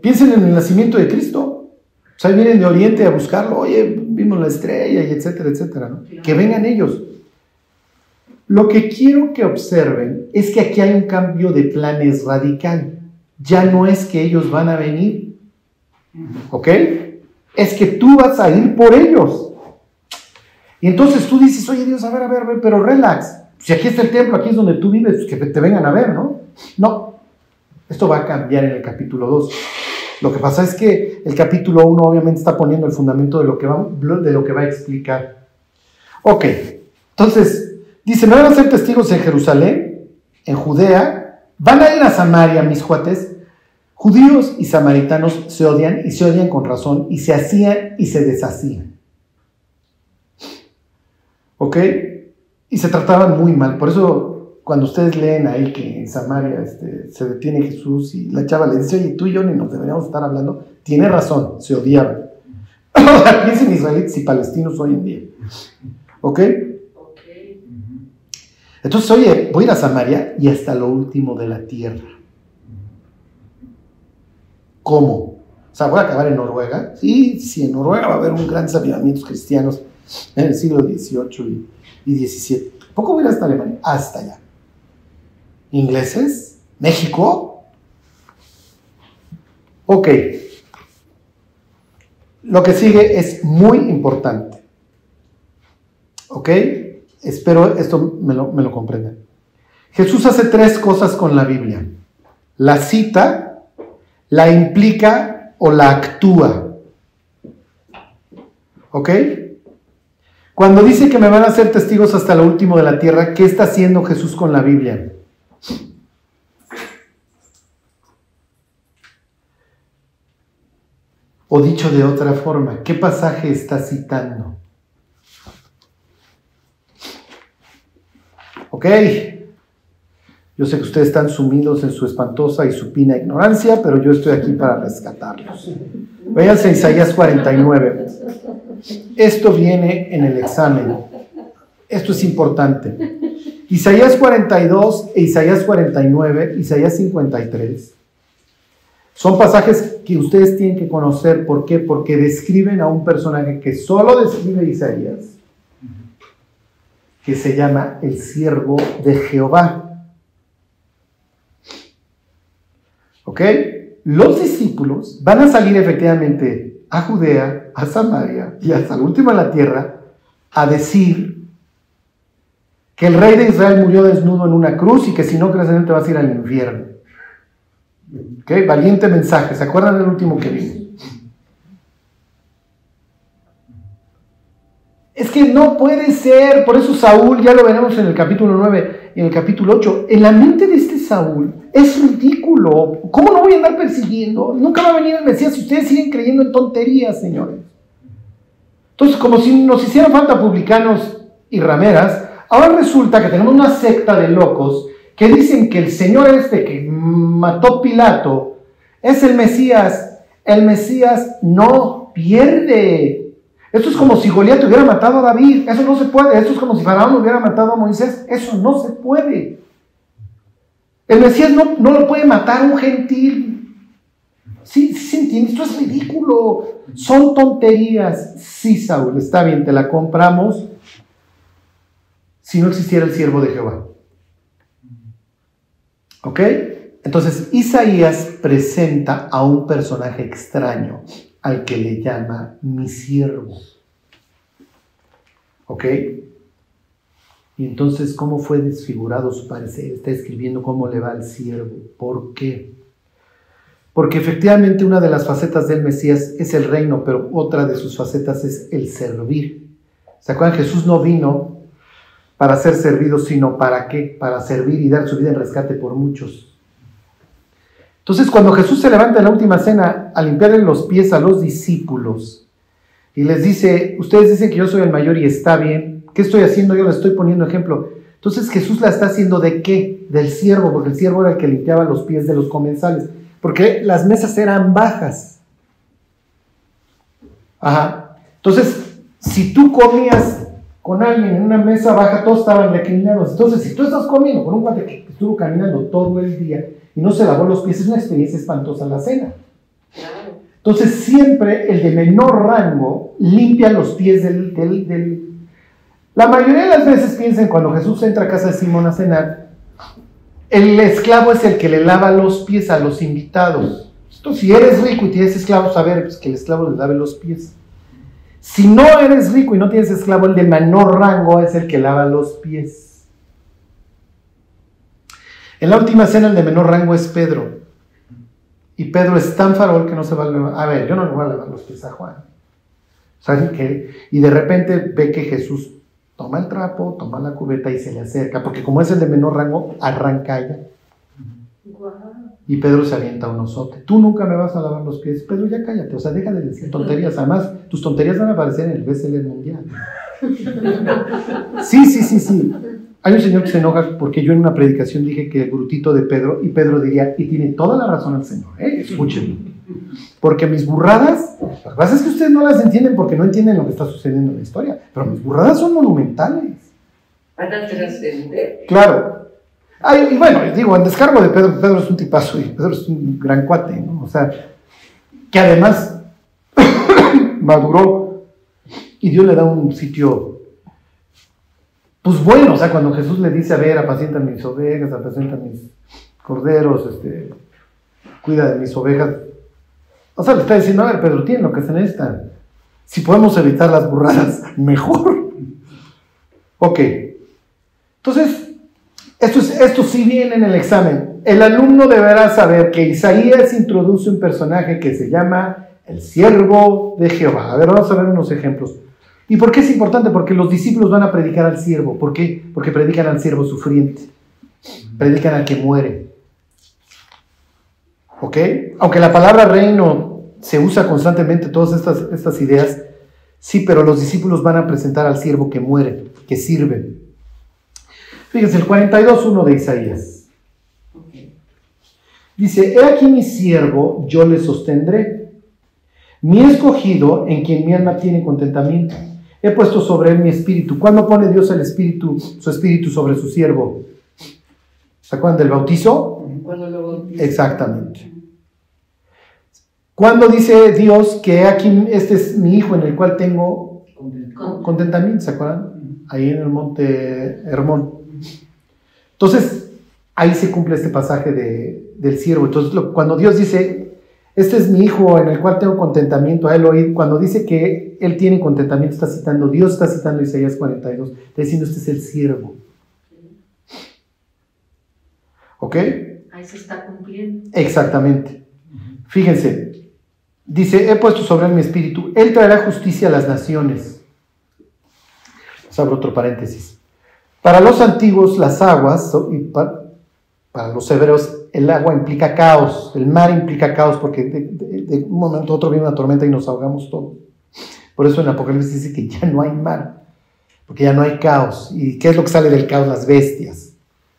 Piensen en el nacimiento de Cristo. O sea, vienen de Oriente a buscarlo. Oye, vimos la estrella y etcétera, etcétera, ¿no? Que vengan ellos. Lo que quiero que observen es que aquí hay un cambio de planes radical. Ya no es que ellos van a venir, ¿ok? Es que tú vas a ir por ellos. Y entonces tú dices, oye Dios, a ver, a ver, a ver, pero relax. Si aquí está el templo, aquí es donde tú vives, pues que te vengan a ver, ¿no? No, esto va a cambiar en el capítulo 2. Lo que pasa es que el capítulo 1 obviamente está poniendo el fundamento de lo que va, de lo que va a explicar. Ok, entonces dice, me van a ser testigos en Jerusalén, en Judea, van a ir a Samaria, mis cuates. Judíos y samaritanos se odian y se odian con razón y se hacían y se deshacían. ¿Ok? Y se trataban muy mal. Por eso, cuando ustedes leen ahí que en Samaria este, se detiene Jesús y la chava le dice, oye, tú y yo ni nos deberíamos estar hablando, tiene razón, se odiaban. Piensen israelitas y palestinos hoy en día. ¿Ok? Entonces, oye, voy a ir a Samaria y hasta lo último de la tierra. ¿Cómo? O sea, voy a acabar en Noruega. Sí, sí, en Noruega va a haber un gran avivamientos cristianos en el siglo XVIII y, y XVII. ¿Poco voy a ir hasta Alemania? Hasta allá. ¿Ingleses? ¿México? Ok. Lo que sigue es muy importante. ¿Ok? Espero esto me lo, me comprendan. Jesús hace tres cosas con la Biblia. La cita, la implica o la actúa. ¿Ok? Cuando dice que me van a ser testigos hasta lo último de la tierra, ¿qué está haciendo Jesús con la Biblia? O dicho de otra forma, ¿qué pasaje está citando? Ok, yo sé que ustedes están sumidos en su espantosa y supina ignorancia, pero yo estoy aquí para rescatarlos. Véanse Isaías 49. Esto viene en el examen. Esto es importante. Isaías 42 e Isaías 49, Isaías 53. Son pasajes que ustedes tienen que conocer. ¿Por qué? Porque describen a un personaje que solo describe Isaías, que se llama el siervo de Jehová. ¿Ok? Los discípulos van a salir efectivamente a Judea, a Samaria y hasta el último de la tierra a decir que el rey de Israel murió desnudo en una cruz y que si no crees en él te vas a ir al infierno. ¿Ok? Valiente mensaje. ¿Se acuerdan del último que vimos? Es que no puede ser, por eso Saúl, ya lo veremos en el capítulo 9 y en el capítulo 8, en la mente de este Saúl es ridículo. ¿Cómo no voy a andar persiguiendo? Nunca va a venir el Mesías si ustedes siguen creyendo en tonterías, señores. Entonces, como si nos hicieran falta publicanos y rameras, ahora resulta que tenemos una secta de locos que dicen que el señor este que mató Pilato es el Mesías. El Mesías no pierde. Esto es como si Goliat hubiera matado a David. Eso no se puede. Esto es como si Faraón hubiera matado a Moisés. Eso no se puede. El Mesías no, no lo puede matar un gentil. Sí, sí. Esto es ridículo. Son tonterías. Sí, Saúl, está bien, te la compramos si no existiera el siervo de Jehová. ¿Ok? Entonces, Isaías presenta a un personaje extraño al que le llama mi siervo. ¿Ok? Y entonces, ¿cómo fue desfigurado su parecer? Está escribiendo cómo le va al siervo. ¿Por qué? Porque efectivamente una de las facetas del Mesías es el reino, pero otra de sus facetas es el servir. ¿Se acuerdan? Jesús no vino para ser servido, sino para qué? Para servir y dar su vida en rescate por muchos. Entonces, cuando Jesús se levanta en la última cena a limpiarle los pies a los discípulos y les dice, ustedes dicen que yo soy el mayor y está bien, ¿qué estoy haciendo? Yo les estoy poniendo ejemplo. Entonces Jesús la está haciendo de qué? Del siervo, porque el siervo era el que limpiaba los pies de los comensales, porque las mesas eran bajas. Ajá. Entonces, si tú comías con alguien en una mesa baja, todos estaban reclinados. Entonces, si tú estás comiendo con un cuate que estuvo caminando todo el día y no se lavó los pies, es una experiencia espantosa la cena. Entonces, siempre el de menor rango limpia los pies del, del, La mayoría de las veces piensen cuando Jesús entra a casa de Simón a cenar, el esclavo es el que le lava los pies a los invitados. Entonces, si eres rico y tienes esclavos, a ver, pues que el esclavo le lave los pies. Si no eres rico y no tienes esclavo, el de menor rango es el que lava los pies. En la última cena, el de menor rango es Pedro. Y Pedro es tan farol que no se va a levar. A ver, yo no le voy a lavar los pies a Juan. ¿Saben qué? Y de repente ve que Jesús toma el trapo, toma la cubeta y se le acerca, porque como es el de menor rango, arranca ya. Y Pedro se avienta a un osote. Tú nunca me vas a lavar los pies. Pedro, ya cállate. O sea, deja de decir tonterías. Además, tus tonterías van a aparecer en el BCL mundial. Sí, sí, sí, sí. Hay un señor que se enoja porque yo en una predicación dije que el brutito de Pedro, y Pedro diría, y tiene toda la razón el Señor, ¿eh? escúchenme. Porque mis burradas, lo que pasa es que ustedes no las entienden porque no entienden lo que está sucediendo en la historia, pero mis burradas son monumentales. Van a trascender. Claro, y bueno, digo, en descargo de Pedro, Pedro es un tipazo y Pedro es un gran cuate, ¿no? O sea, que además maduró y Dios le da un sitio, pues bueno, o sea, cuando Jesús le dice, a ver, apacienta mis ovejas, apacienta mis corderos, este, cuida de mis ovejas, o sea, le está diciendo, a ver, Pedro, tiene lo que se necesita. Si podemos evitar las burradas, mejor. Ok. Entonces, esto, esto sí viene en el examen. El alumno deberá saber que Isaías introduce un personaje que se llama el siervo de Jehová. A ver, vamos a ver unos ejemplos. ¿Y por qué es importante? Porque los discípulos van a predicar al siervo. ¿Por qué? Porque predican al siervo sufriente. Predican al que muere. ¿Ok? Aunque la palabra reino se usa constantemente, todas estas, estas ideas, sí, pero los discípulos van a presentar al siervo que muere, que sirve. Fíjense, el 42.1 de Isaías. Dice, he aquí mi siervo, yo le sostendré. Mi escogido, en quien mi alma tiene contentamiento. He puesto sobre él mi espíritu. ¿Cuándo pone Dios el espíritu, su espíritu sobre su siervo? ¿Se acuerdan del bautizo? Cuando lo bautizo. Exactamente. ¿Cuándo dice Dios que aquí este es mi hijo en el cual tengo contentamiento? ¿Se acuerdan? Ahí en el monte Hermón. Entonces, ahí se cumple este pasaje del siervo. Entonces, cuando Dios dice, este es mi hijo en el cual tengo contentamiento, a él oír, cuando dice que él tiene contentamiento, está citando, Dios está citando Isaías 42, está diciendo, este es el siervo. ¿Ok? Ahí se está cumpliendo. Exactamente. Fíjense, dice, he puesto sobre él mi espíritu, él traerá justicia a las naciones. abro otro paréntesis. Para los antiguos, las aguas, y para, los hebreos, el agua implica caos, el mar implica caos, porque de, un momento a otro viene una tormenta y nos ahogamos todos. Por eso en Apocalipsis dice que ya no hay mar, porque ya no hay caos. ¿Y qué es lo que sale del caos? Las bestias.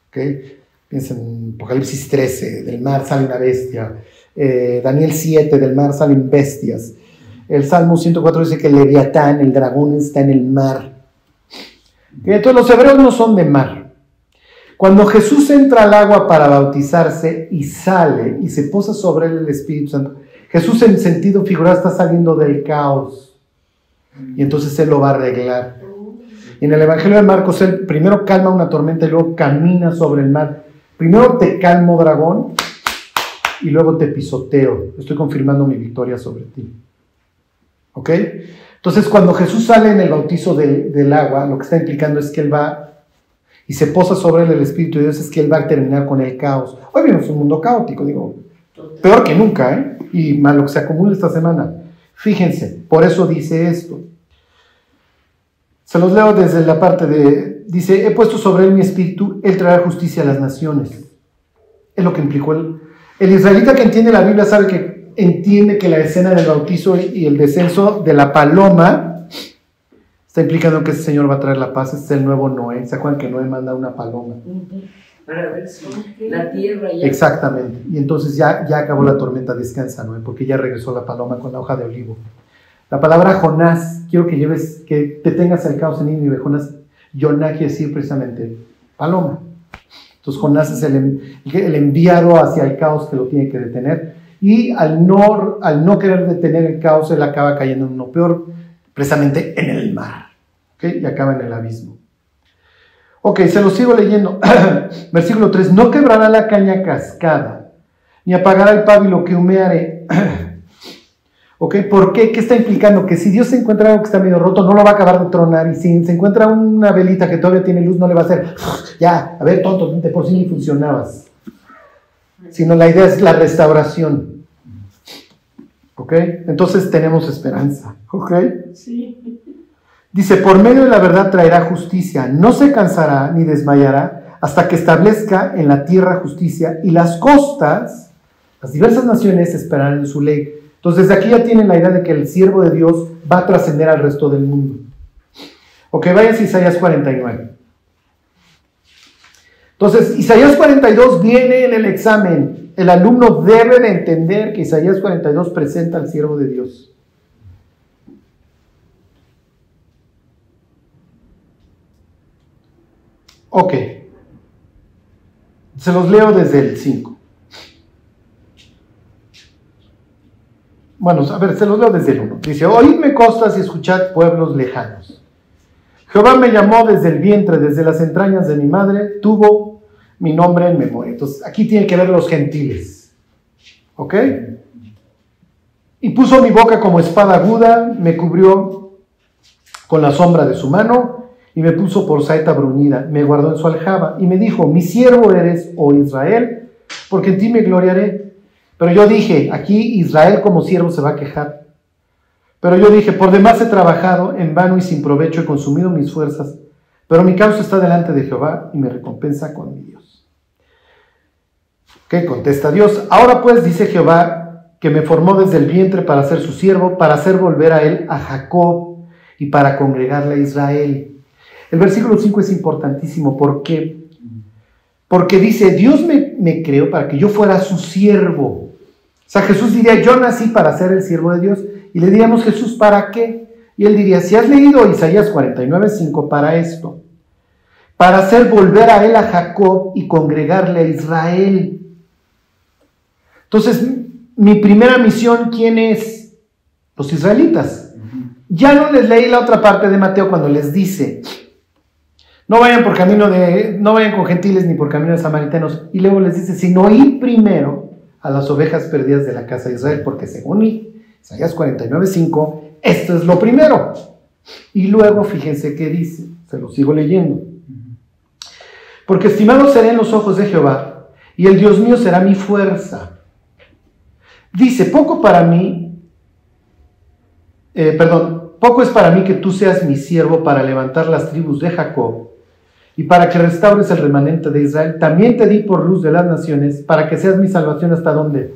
¿Okay? Piensen en Apocalipsis 13, del mar sale una bestia. Eh, Daniel 7, del mar salen bestias. El Salmo 104 dice que el leviatán, el dragón, está en el mar. Entonces los hebreos no son de mar. Cuando Jesús entra al agua para bautizarse y sale y se posa sobre él el Espíritu Santo, Jesús en sentido figurado está saliendo del caos. Y entonces Él lo va a arreglar. En el Evangelio de Marcos, Él primero calma una tormenta y luego camina sobre el mar. Primero te calmo, dragón, y luego te pisoteo. Estoy confirmando mi victoria sobre ti. ¿Ok? Entonces, cuando Jesús sale en el bautizo del agua, lo que está implicando es que Él va y se posa sobre él el Espíritu de Dios, es que Él va a terminar con el caos. Hoy vivimos un mundo caótico, digo, peor que nunca, ¿eh? Y más lo que se acumula esta semana. Fíjense, por eso dice esto. Se los leo desde la parte de, dice, he puesto sobre él mi espíritu, él traerá justicia a las naciones. Es lo que implicó el, El israelita que entiende la Biblia sabe que entiende que la escena del bautizo y el descenso de la paloma está implicando que ese Señor va a traer la paz. Este es el nuevo Noé. ¿Se acuerdan que Noé manda una paloma? Para ver si la tierra ya. Exactamente. Y entonces ya, ya acabó la tormenta, descansa, Noé, porque ya regresó la paloma con la hoja de olivo. La palabra Jonás, quiero que lleves, que te tengas al caos en Nínive. Jonás, Yoná quiere decir precisamente paloma. Entonces Jonás es el, el enviado hacia el caos que lo tiene que detener. Y al no, al no querer detener el caos, él acaba cayendo en uno peor, precisamente en el mar. ¿ok? Y acaba en el abismo. Ok, se lo sigo leyendo. Versículo 3. No quebrará la caña cascada, ni apagará el pábilo que humeare. ok, ¿por qué? ¿Qué está implicando? Que si Dios se encuentra algo que está medio roto, no lo va a acabar de tronar. Y si se encuentra una velita que todavía tiene luz, no le va a hacer. Ya, a ver, tonto, de por sí ni funcionabas. Sino la idea es la restauración. ¿Ok? Entonces tenemos esperanza. ¿Ok? Sí. Dice, por medio de la verdad traerá justicia, no se cansará ni desmayará hasta que establezca en la tierra justicia y las costas, las diversas naciones esperarán en su ley. Entonces desde aquí ya tienen la idea de que el siervo de Dios va a trascender al resto del mundo. Ok, vayan a Isaías 49. Entonces, Isaías 42 viene en el examen. El alumno debe de entender que Isaías 42 presenta al siervo de Dios. Ok. Se los leo desde el 5. Bueno, a ver, se los leo desde el 1. Dice, oídme costas y escuchad pueblos lejanos. Jehová me llamó desde el vientre, desde las entrañas de mi madre, tuvo mi nombre en memoria. Entonces, aquí tiene que ver los gentiles. ¿Ok? Y puso mi boca como espada aguda, me cubrió con la sombra de su mano y me puso por saeta bruñida, me guardó en su aljaba y me dijo, mi siervo eres, oh Israel, porque en ti me gloriaré. Pero yo dije, aquí Israel como siervo se va a quejar. Pero yo dije, por demás he trabajado en vano y sin provecho, he consumido mis fuerzas, pero mi causa está delante de Jehová y me recompensa con mi Dios. ¿Qué contesta Dios? Ahora pues dice Jehová que me formó desde el vientre para ser su siervo, para hacer volver a él a Jacob y para congregarle a Israel. El versículo 5 es importantísimo. ¿Por qué? Porque dice, Dios me, me creó para que yo fuera su siervo. O sea, Jesús diría, yo nací para ser el siervo de Dios. Y le diríamos, Jesús, ¿para qué? Y él diría, si has leído Isaías 49, 5, para esto. Para hacer volver a él a Jacob y congregarle a Israel. Entonces, mi primera misión, ¿quién es? Los israelitas. Ya no les leí la otra parte de Mateo cuando les dice, no vayan por camino de, no vayan con gentiles ni por camino de samaritanos. Y luego les dice, sino ir primero a las ovejas perdidas de la casa de Israel, porque según Isaías 49.5, esto es lo primero. Y luego fíjense qué dice, se lo sigo leyendo. Porque estimado seré en los ojos de Jehová, y el Dios mío será mi fuerza. Dice, poco para mí, eh, perdón, poco es para mí que tú seas mi siervo para levantar las tribus de Jacob y para que restaures el remanente de Israel. También te di por luz de las naciones para que seas mi salvación hasta dónde?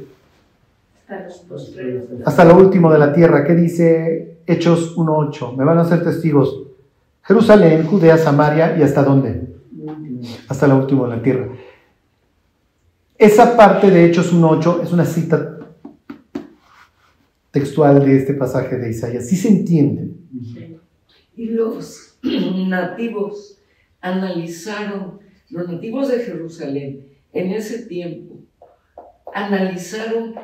Hasta los postreros. Hasta lo último de la tierra. ¿Qué dice Hechos 1.8? Me van a ser testigos. Jerusalén, Judea, Samaria y hasta dónde? Hasta lo último de la tierra. Esa parte de Hechos 1.8 es una cita textual de este pasaje de Isaías. Sí se entiende. Sí. Y los nativos analizaron, los nativos de Jerusalén en ese tiempo, analizaron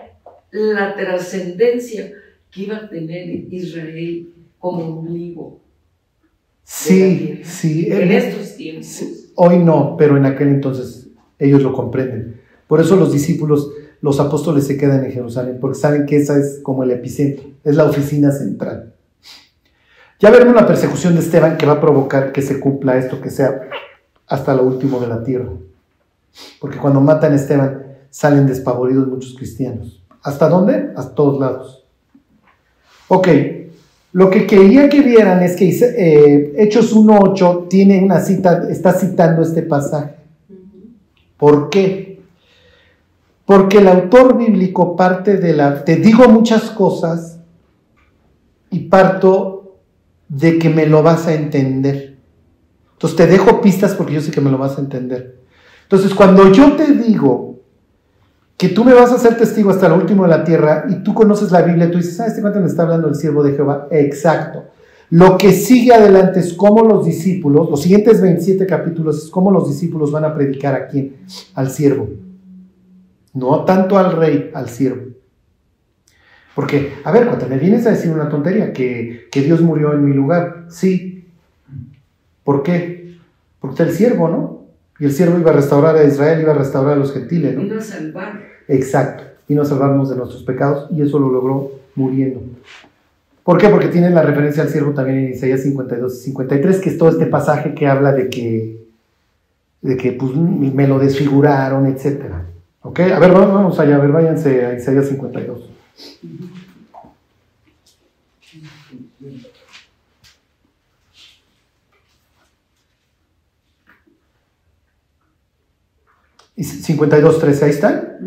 la trascendencia que iba a tener Israel como ombligo. Sí, sí. En estos tiempos. sí. Hoy no, pero en aquel entonces ellos lo comprenden. Por eso los discípulos, los apóstoles se quedan en Jerusalén, porque saben que esa es como el epicentro, es la oficina central. Ya veremos la persecución de Esteban que va a provocar que se cumpla esto, que sea hasta lo último de la tierra. Porque cuando matan a Esteban salen despavoridos muchos cristianos. ¿Hasta dónde? A todos lados. Ok, lo que quería que vieran es que eh, Hechos 1.8 tiene una cita, está citando este pasaje. ¿Por qué? Porque el autor bíblico parte de la... Te digo muchas cosas y parto de que me lo vas a entender. Entonces te dejo pistas porque yo sé que me lo vas a entender. Entonces cuando yo te digo que tú me vas a ser testigo hasta lo último de la tierra y tú conoces la Biblia, tú dices, ah, este cuánto me está hablando el siervo de Jehová. Exacto. Lo que sigue adelante es cómo los discípulos, los siguientes 27 capítulos, es cómo los discípulos van a predicar a quién? Al siervo. No tanto al rey, al siervo. Porque, a ver, cuando me vienes a decir una tontería, que, que Dios murió en mi lugar, sí. ¿Por qué? Porque está el siervo, ¿no? Y el siervo iba a restaurar a Israel, iba a restaurar a los gentiles, ¿no? Vino a salvar. Exacto. Vino a salvarnos de nuestros pecados y eso lo logró muriendo. ¿Por qué? Porque tiene la referencia al siervo también en Isaías 52 y 53, que es todo este pasaje que habla de que, de que pues, me lo desfiguraron, etc. ¿Ok? A ver, vamos allá, a ver, váyanse a Isaías 52. Y 52.13, ahí está.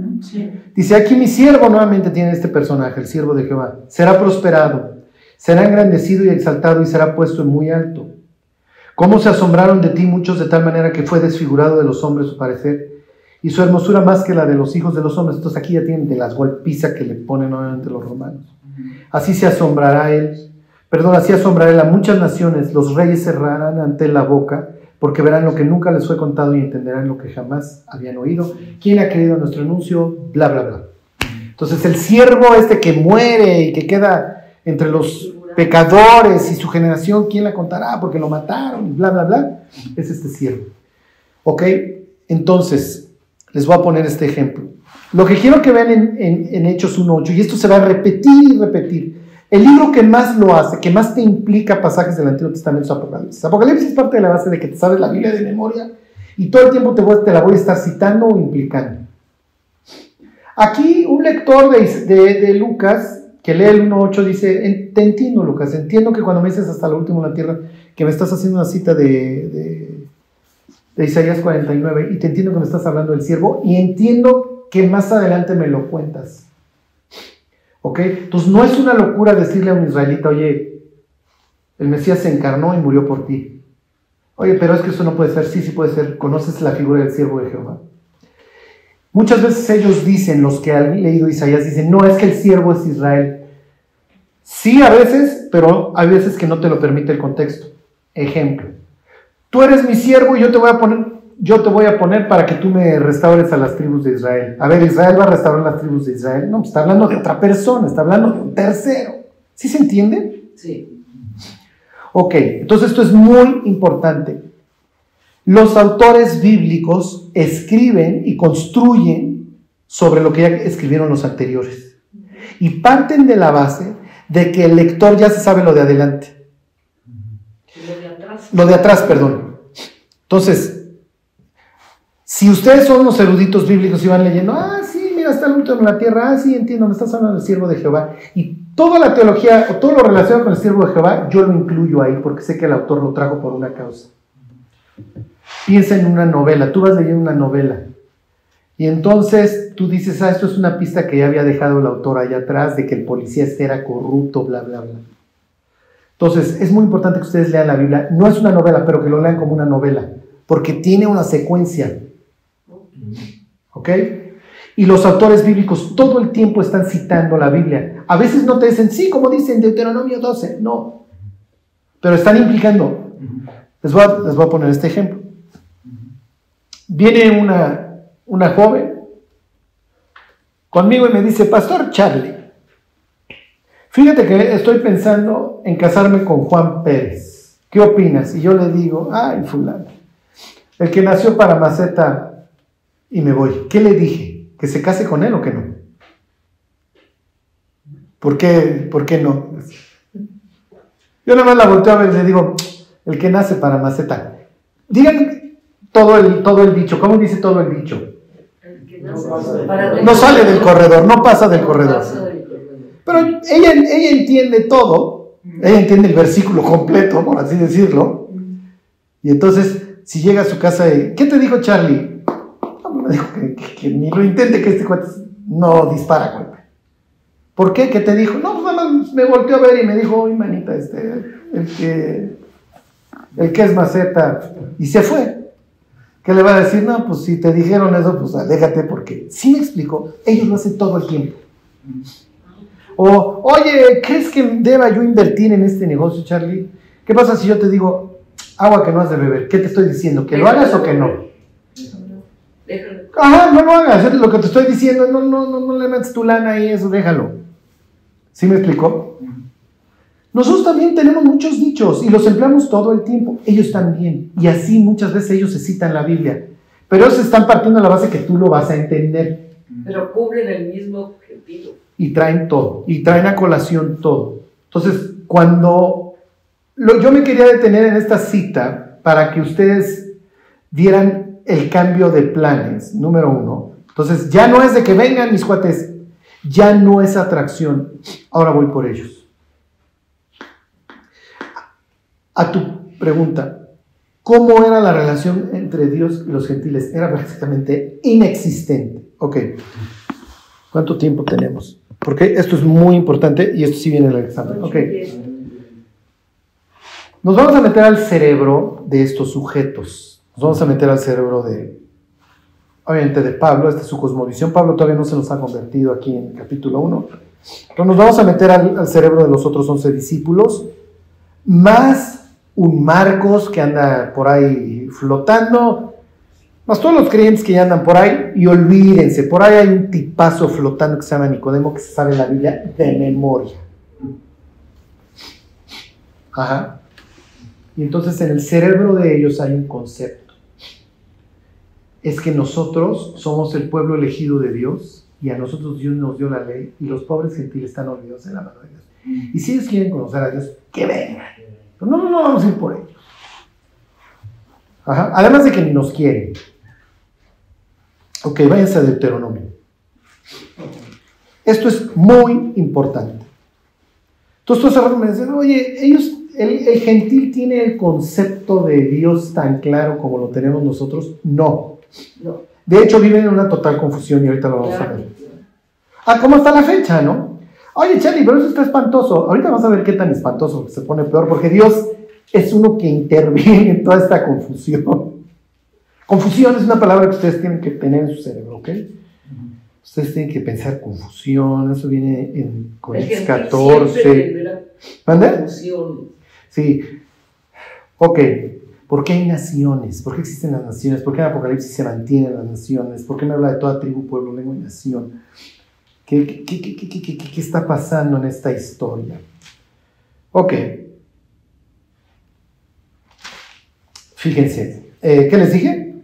Dice, aquí mi siervo nuevamente tiene este personaje, el siervo de Jehová. Será prosperado, será engrandecido y exaltado y será puesto en muy alto. ¿Cómo se asombraron de ti muchos de tal manera que fue desfigurado de los hombres su parecer? Y su hermosura más que la de los hijos de los hombres. Entonces aquí ya tienen de las golpizas que le ponen nuevamente los romanos. Así se asombrará él. Perdón, así asombrará él a muchas naciones. Los reyes cerrarán ante la boca porque verán lo que nunca les fue contado y entenderán lo que jamás habían oído. ¿Quién ha creído nuestro anuncio? Bla, bla, bla. Entonces el siervo este que muere y que queda entre los pecadores y su generación, ¿quién la contará? Porque lo mataron bla, bla, bla. Es este siervo. ¿Ok? Entonces, les voy a poner este ejemplo. Lo que quiero que vean en, en, en Hechos 1.8, y esto se va a repetir y repetir, el libro que más lo hace, que más te implica pasajes del Antiguo Testamento es Apocalipsis. Apocalipsis es parte de la base de que te sabes la Biblia de memoria y todo el tiempo te, la voy a estar citando o implicando. Aquí un lector de, Lucas que lee el 1.8 dice, te entiendo Lucas, entiendo que cuando me dices hasta lo último en la tierra, que me estás haciendo una cita de, de Isaías 49 y te entiendo que me estás hablando del siervo y entiendo que más adelante me lo cuentas. ¿Ok? Entonces no es una locura decirle a un israelita, oye, el Mesías se encarnó y murió por ti. Oye, pero es que eso no puede ser. Sí, sí puede ser. Conoces la figura del siervo de Jehová. Muchas veces ellos dicen, los que han leído Isaías, dicen, no, es que el siervo es Israel. Sí, a veces, pero hay veces que no te lo permite el contexto. Ejemplo, tú eres mi siervo y yo te voy a poner, yo te voy a poner para que tú me restaures a las tribus de Israel. A ver, Israel va a restaurar las tribus de Israel. No, está hablando de otra persona, está hablando de un tercero. ¿Sí se entiende? Sí. Ok, entonces esto es muy importante. Los autores bíblicos escriben y construyen sobre lo que ya escribieron los anteriores. Y parten de la base de que el lector ya se sabe lo de adelante. Lo de atrás. Lo de atrás, perdón. Entonces, si ustedes son los eruditos bíblicos y van leyendo, ah, sí, mira, está el último en la tierra, ah, sí, entiendo, me estás hablando del siervo de Jehová. Y toda la teología, o todo lo relacionado con el siervo de Jehová, yo lo incluyo ahí porque sé que el autor lo trajo por una causa. Piensa en una novela, tú vas leyendo una novela. Y entonces tú dices, ah, esto es una pista que ya había dejado el autor allá atrás, de que el policía este era corrupto, bla, bla, bla. Entonces, es muy importante que ustedes lean la Biblia. No es una novela, pero que lo lean como una novela, porque tiene una secuencia. ¿Ok? Y los autores bíblicos todo el tiempo están citando la Biblia. A veces no te dicen, sí, como dicen Deuteronomio 12, no. Pero están implicando. Les voy a, les voy a poner este ejemplo. Viene una, una joven conmigo y me dice, Pastor Charlie, fíjate que estoy pensando en casarme con Juan Pérez. ¿Qué opinas? Y yo le digo, ay, fulano, el que nació para maceta y me voy. ¿Qué le dije? ¿Que se case con él o que no? ¿Por qué, ¿Por qué no? Yo nada más la volteo a ver y le digo, el que nace para maceta. Digan todo el, todo el dicho. ¿Cómo dice todo el dicho? El que nace Para No sale del corredor, no pasa del No corredor. Pero ella, ella entiende todo, ella entiende el versículo completo, por así decirlo. Y entonces, si llega a su casa ¿qué te dijo Charlie? No, dijo que, que- que ni lo intente que este cuate no dispara, güey. ¿Por qué? ¿Qué te dijo? No, pues nada más me volteó a ver y me dijo, oye, manita, este, el que, el que es maceta, y se fue. ¿Qué le va a decir? No, pues si te dijeron eso, pues aléjate porque, sí me explico, ellos lo hacen todo el tiempo. O, oye, ¿crees que deba yo invertir en este negocio, Charlie? ¿Qué pasa si yo te digo agua que no has de beber? ¿Qué te estoy diciendo? ¿Que lo hagas o que no? Ajá, no lo hagas, lo que te estoy diciendo, no, no, no, no le metes tu lana ahí, eso déjalo. ¿Sí me explicó? Nosotros también tenemos muchos dichos y los empleamos todo el tiempo, ellos también, y así muchas veces ellos se citan la Biblia, pero ellos están partiendo de la base que tú lo vas a entender Pero cubren el mismo objetivo. y traen todo, y traen a colación todo. Entonces, cuando lo- yo me quería detener en esta cita para que ustedes dieran el cambio de planes, número uno. Entonces, ya no es de que vengan mis cuates, ya no es atracción, ahora voy por ellos. A tu pregunta, ¿cómo era la relación entre Dios y los gentiles? Era prácticamente inexistente. Ok. ¿Cuánto tiempo tenemos? Porque esto es muy importante y esto sí viene en el examen. Ok. Nos vamos a meter al cerebro de estos sujetos. Nos vamos a meter al cerebro de, obviamente, de Pablo. Esta es su cosmovisión. Pablo todavía no se nos ha convertido aquí en el capítulo 1. Pero nos vamos a meter al, cerebro de los otros 11 discípulos. Más un Marcos que anda por ahí flotando. Más todos los creyentes que ya andan por ahí. Y olvídense, por ahí hay un tipazo flotando que se llama Nicodemo que se sabe la Biblia de memoria. Ajá. Y entonces en el cerebro de ellos hay un concepto. Es que nosotros somos el pueblo elegido de Dios y a nosotros Dios nos dio la ley y los pobres gentiles están olvidados de la mano de Dios. Y si ellos quieren conocer a Dios, que vengan. Pero no, no, no vamos a ir por ellos. Ajá. Además de que ni nos quieren. Ok, váyanse a Deuteronomio. Esto es muy importante. Entonces todos rato me dicen, oye, ellos, el, el gentil tiene el concepto de Dios tan claro como lo tenemos nosotros. No. No. De hecho, viven en una total confusión y ahorita lo vamos a ver. Ah, ¿cómo está la fecha, no? Oye, Charlie, pero eso está espantoso. Ahorita vamos a ver qué tan espantoso, se pone peor, porque Dios es uno que interviene en toda esta confusión. Confusión es una palabra que ustedes tienen que tener en su cerebro, ¿ok? Ustedes tienen que pensar confusión, eso viene en Corintios gentil 14. siempre tendrá ¿Mande? Sí. Ok. ¿Por qué hay naciones? ¿Por qué existen las naciones? ¿Por qué en Apocalipsis se mantienen las naciones? ¿Por qué me habla de toda tribu, pueblo, lengua y nación? ¿Qué, está pasando en esta historia? Ok. Fíjense. Eh, ¿Qué les dije?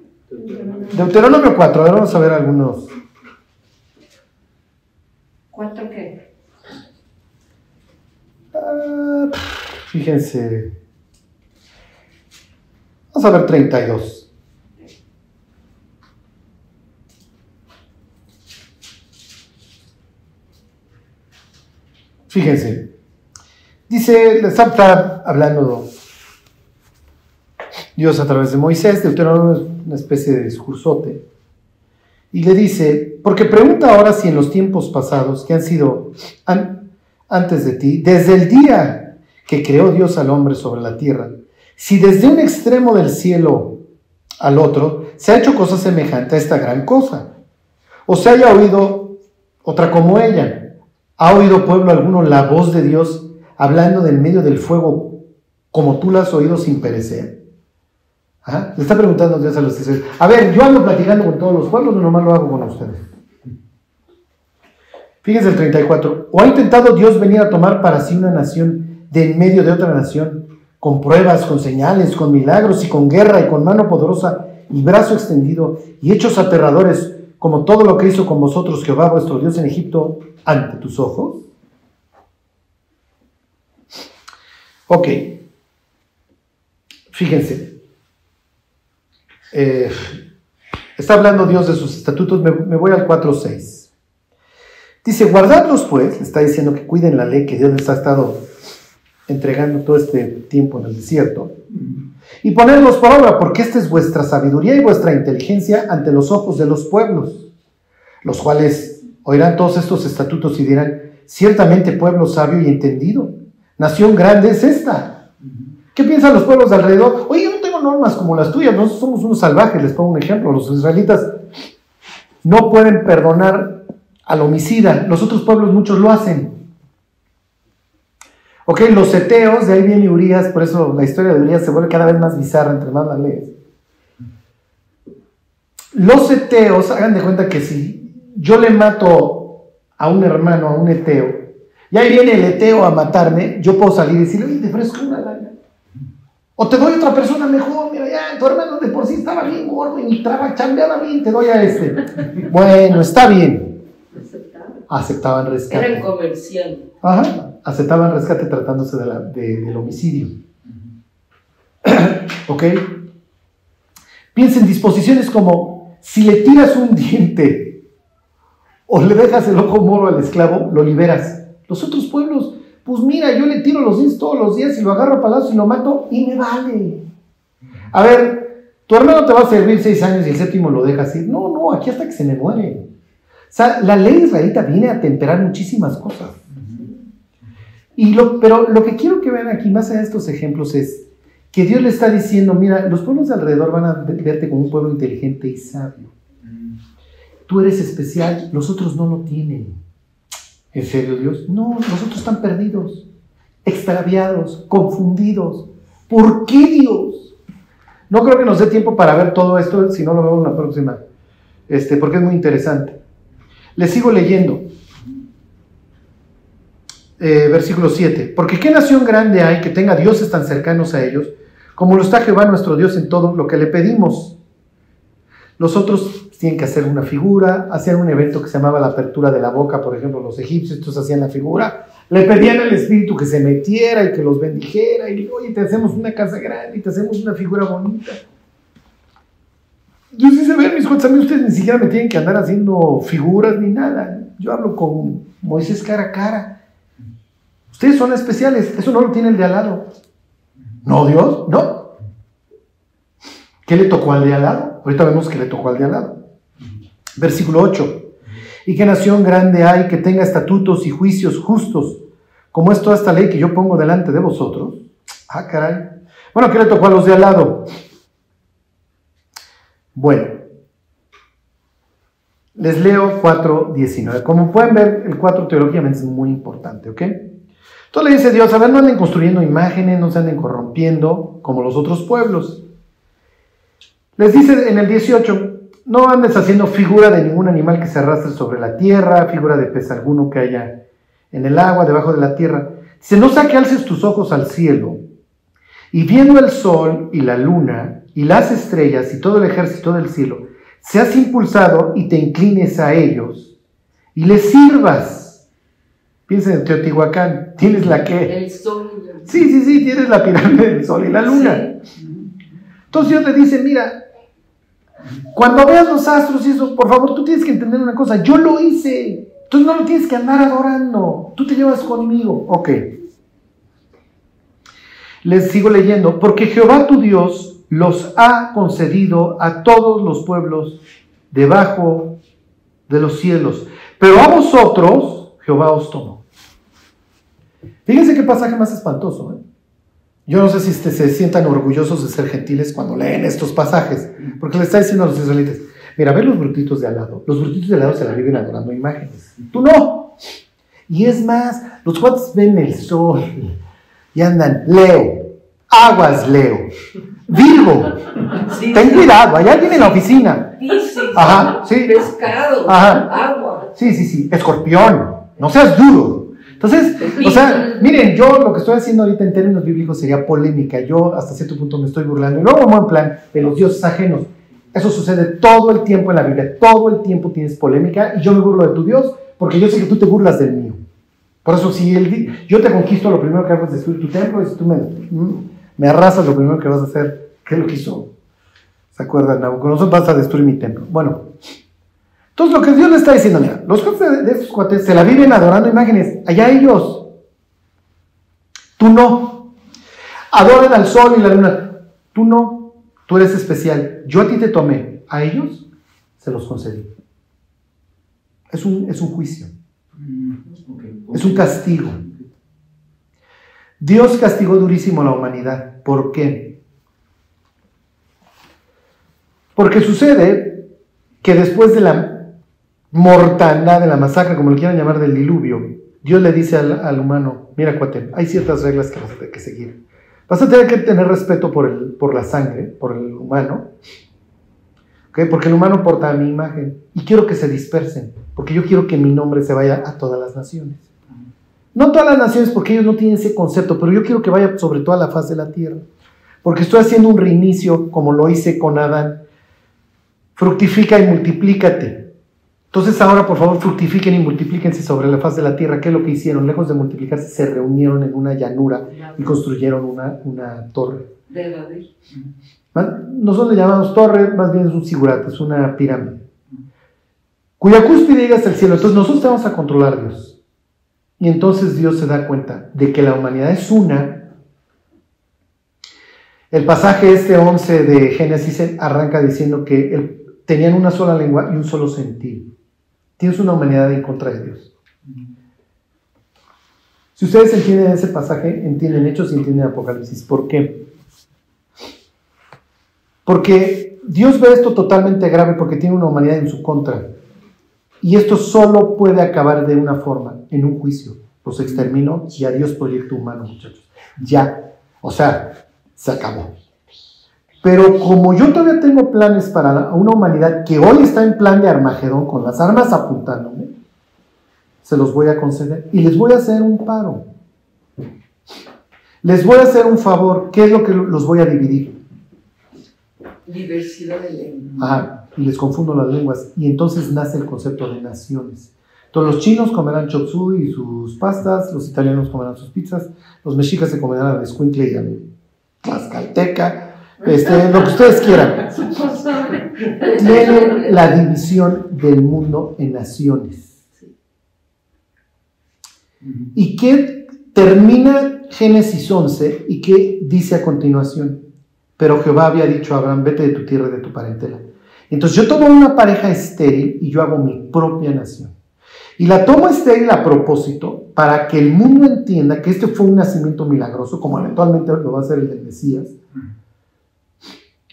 Deuteronomio 4. Ahora vamos a ver algunos. ¿Cuánto qué? Ah, fíjense. Vamos a ver 32. Fíjense. Dice, está hablando Dios a través de Moisés, Deuteronomio es una especie de discursote. Y le dice, porque pregunta ahora si en los tiempos pasados, que han sido an- antes de ti, desde el día que creó Dios al hombre sobre la tierra, si desde un extremo del cielo al otro se ha hecho cosa semejante a esta gran cosa, o se haya oído otra como ella, ha oído pueblo alguno la voz de Dios hablando del medio del fuego como tú la has oído sin perecer. Ajá. Le está preguntando Dios a los discípulos, a ver, yo ando platicando con todos los pueblos nomás lo hago con ustedes. Fíjense el 34. ¿O ha intentado Dios venir a tomar para sí una nación de en medio de otra nación, con pruebas, con señales, con milagros y con guerra y con mano poderosa y brazo extendido y hechos aterradores, como todo lo que hizo con vosotros Jehová vuestro Dios en Egipto ante tus ojos? Ok. Fíjense. Eh, está hablando Dios de sus estatutos. Me, me voy al 4.6. Dice, guardadlos pues, le está diciendo que cuiden la ley que Dios les ha estado entregando todo este tiempo en el desierto. y ponerlos por obra, porque esta es vuestra sabiduría y vuestra inteligencia ante los ojos de los pueblos, los cuales oirán todos estos estatutos y dirán, ciertamente pueblo sabio y entendido, nación grande es esta. ¿Qué piensan los pueblos de alrededor? Oye, yo no tengo normas como las tuyas, nosotros somos unos salvajes, les pongo un ejemplo, los israelitas no pueden perdonar al homicida, los otros pueblos muchos lo hacen. Ok, los seteos, de ahí viene Urias, por eso la historia de Urias se vuelve cada vez más bizarra entre más las lees. Los seteos, hagan de cuenta que si yo le mato a un hermano, a un eteo, y ahí viene el eteo a matarme, yo puedo salir y decirle, oye, te ofrezco una lana. O te doy a otra persona mejor, mira, ya, tu hermano de por sí estaba bien gordo y traba, chambeaba bien, te doy a este. Bueno, está bien. Aceptaban rescate. Eran comercial. Ajá, aceptaban rescate tratándose de la- de- del homicidio. ¿Ok? Piensa en disposiciones como si le tiras un diente o le dejas el ojo moro al esclavo, lo liberas. Los otros pueblos, pues mira, yo le tiro los dientes todos los días y lo agarro a palazos y lo mato y me vale. A ver, tu hermano te va a servir seis años y el séptimo lo dejas ir. No, no, aquí hasta que se me muere. O sea, la ley israelita viene a temperar muchísimas cosas. Y lo, pero lo que quiero que vean aquí, más allá de estos ejemplos, es que Dios le está diciendo, mira, los pueblos de alrededor van a verte como un pueblo inteligente y sabio. Tú eres especial, los otros no lo tienen. ¿En serio, Dios? No, los otros están perdidos, extraviados, confundidos. ¿Por qué Dios? No creo que nos dé tiempo para ver todo esto, si no lo vemos la próxima, este, porque es muy interesante. Les sigo leyendo. Eh, versículo 7. Porque qué nación grande hay que tenga dioses tan cercanos a ellos, como lo está Jehová nuestro Dios en todo lo que le pedimos. Los otros tienen que hacer una figura, hacían un evento que se llamaba la apertura de la boca, por ejemplo, los egipcios, entonces hacían la figura, le pedían al espíritu que se metiera y que los bendijera, y oye, te hacemos una casa grande y te hacemos una figura bonita. Yo sí se ven mis cuentas, a mí ustedes ni siquiera me tienen que andar haciendo figuras ni nada. Yo hablo con Moisés cara a cara. Ustedes son especiales, eso no lo tiene el de al lado. No, Dios, no. ¿Qué le tocó al de al lado? Ahorita vemos que le tocó al de al lado. Versículo 8. Y qué nación grande hay que tenga estatutos y juicios justos, como es toda esta ley que yo pongo delante de vosotros. Ah, caray. Bueno, ¿qué le tocó a los de al lado? Bueno, les leo 4.19. Como pueden ver, el 4 teológicamente es muy importante, ¿ok? Entonces le dice Dios, a ver, no anden construyendo imágenes, no se anden corrompiendo como los otros pueblos. Les dice en el 18, no andes haciendo figura de ningún animal que se arrastre sobre la tierra, figura de pez alguno que haya en el agua, debajo de la tierra. Dice, no saque alces tus ojos al cielo, y viendo el sol y la luna y las estrellas y todo el ejército del cielo, seas impulsado y te inclines a ellos y les sirvas. Piensa en Teotihuacán, tienes la que... El sol. Sí, sí, sí, tienes la pirámide del sol y la luna. Entonces Dios le dice, mira, cuando veas los astros y eso, por favor, tú tienes que entender una cosa, yo lo hice, entonces no lo tienes que andar adorando, tú te llevas conmigo. Ok. Les sigo leyendo, porque Jehová tu Dios los ha concedido a todos los pueblos debajo de los cielos, pero a vosotros Jehová os tomó. Fíjense qué pasaje más espantoso. ¿eh? Yo no sé si este- se sientan orgullosos de ser gentiles cuando leen estos pasajes, porque le está diciendo a los israelitas, mira, ve los brutitos de al lado, los brutitos de al lado se la viven adorando imágenes, tú no. Y es más, los cuates ven el sol y andan, Leo, aguas Leo, Virgo, Sí, ten cuidado, allá en la oficina. Ajá, sí. pescado, Ajá. agua. Sí, sí, sí, escorpión, no seas duro. Entonces, o sea, miren, yo lo que estoy haciendo ahorita en términos bíblicos sería polémica. Yo hasta cierto punto me estoy burlando. Y luego como en plan de los dioses ajenos. Eso sucede todo el tiempo en la Biblia. Todo el tiempo tienes polémica y yo me burlo de tu Dios porque yo sé que tú te burlas del mío. Por eso, si di- yo te conquisto, lo primero que hago es destruir tu templo y si tú me, me arrasas, lo primero que vas a hacer, ¿qué es lo que hizo? ¿Se acuerdan? Nabucodonosor vas a destruir mi templo. Bueno, entonces lo que Dios le está diciendo, mira, los cuates de, estos cuates se la viven adorando imágenes, allá ellos. Tú no. Adoran al sol y la luna. tú no, tú eres especial, yo a ti te tomé, a ellos se los concedí. Es un, es un juicio, es un castigo. Dios castigó durísimo a la humanidad. ¿Por qué? Porque sucede que después de la mortandad, de la masacre, como lo quieran llamar, del diluvio, Dios le dice al, humano, mira cuate, hay ciertas reglas que vas a tener que seguir. Vas a tener que tener respeto por, el, por la sangre, por el humano, porque el humano porta mi imagen y quiero que se dispersen, porque yo quiero que mi nombre se vaya a todas las naciones. No todas las naciones porque ellos no tienen ese concepto, pero yo quiero que vaya sobre toda la faz de la tierra, porque estoy haciendo un reinicio como lo hice con Adán. Fructifica y multiplícate. Entonces ahora por favor fructifiquen y multiplíquense sobre la faz de la tierra. ¿Qué es lo que hicieron? Lejos de multiplicarse, se reunieron en una llanura y construyeron una, una torre. Nosotros le llamamos torre, más bien es un sigurate, es una pirámide. Cuya cúspide llega hasta el cielo. Entonces nosotros vamos a controlar a Dios. Y entonces Dios se da cuenta de que la humanidad es una. El pasaje este 11 de Génesis arranca diciendo que tenían una sola lengua y un solo sentido. Tienes una humanidad en contra de Dios. Si ustedes entienden ese pasaje, entienden Hechos y entienden Apocalipsis. ¿Por qué? Porque Dios ve esto totalmente grave porque tiene una humanidad en su contra. Y esto solo puede acabar de una forma, en un juicio. Los exterminó y adiós proyecto humano, muchachos. Ya. O sea, se acabó. Pero como yo todavía tengo planes para una humanidad que hoy está en plan de Armagedón con las armas apuntándome, se los voy a conceder y les voy a hacer un paro. Les voy a hacer un favor. ¿Qué es lo que los voy a dividir? Diversidad de lenguas. Ajá, y les confundo las lenguas. Y entonces nace el concepto de naciones. Entonces los chinos comerán chop y sus pastas, los italianos comerán sus pizzas, los mexicas se comerán al escuincle y al tlaxcalteca, este, lo que ustedes quieran. Tienen la división del mundo en naciones. ¿Y qué termina Génesis 11 y qué dice a continuación? Pero Jehová había dicho a Abraham, vete de tu tierra y de tu parentela. Entonces yo tomo una pareja estéril y yo hago mi propia nación. Y la tomo estéril a propósito para que el mundo entienda que este fue un nacimiento milagroso, como eventualmente lo va a ser el del Mesías.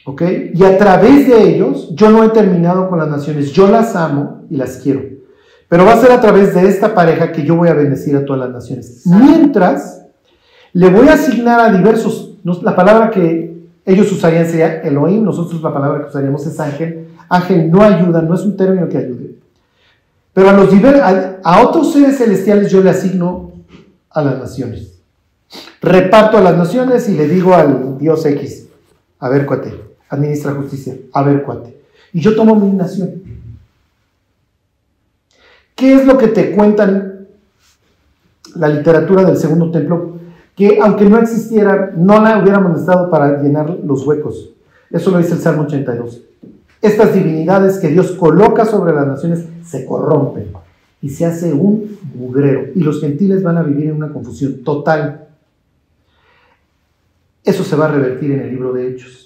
¿Ok? Y a través de ellos, yo no he terminado con las naciones, yo las amo y las quiero. Pero va a ser a través de esta pareja que yo voy a bendecir a todas las naciones. Mientras, le voy a asignar a diversos, la palabra que ellos usarían sería Elohim, nosotros la palabra que usaríamos es ángel. Ángel no ayuda, no es un término que ayude. Pero a, los a otros seres celestiales yo le asigno a las naciones. Reparto a las naciones y le digo al Dios X, a ver cuate, administra justicia, a ver cuate. Y yo tomo mi nación. ¿Qué es lo que te cuentan la literatura del segundo templo? que aunque no existiera, no la hubiéramos necesitado para llenar los huecos. Eso lo dice el Salmo 82. Estas divinidades que Dios coloca sobre las naciones se corrompen y se hace un mugrero y los gentiles van a vivir en una confusión total. Eso se va a revertir en el libro de Hechos.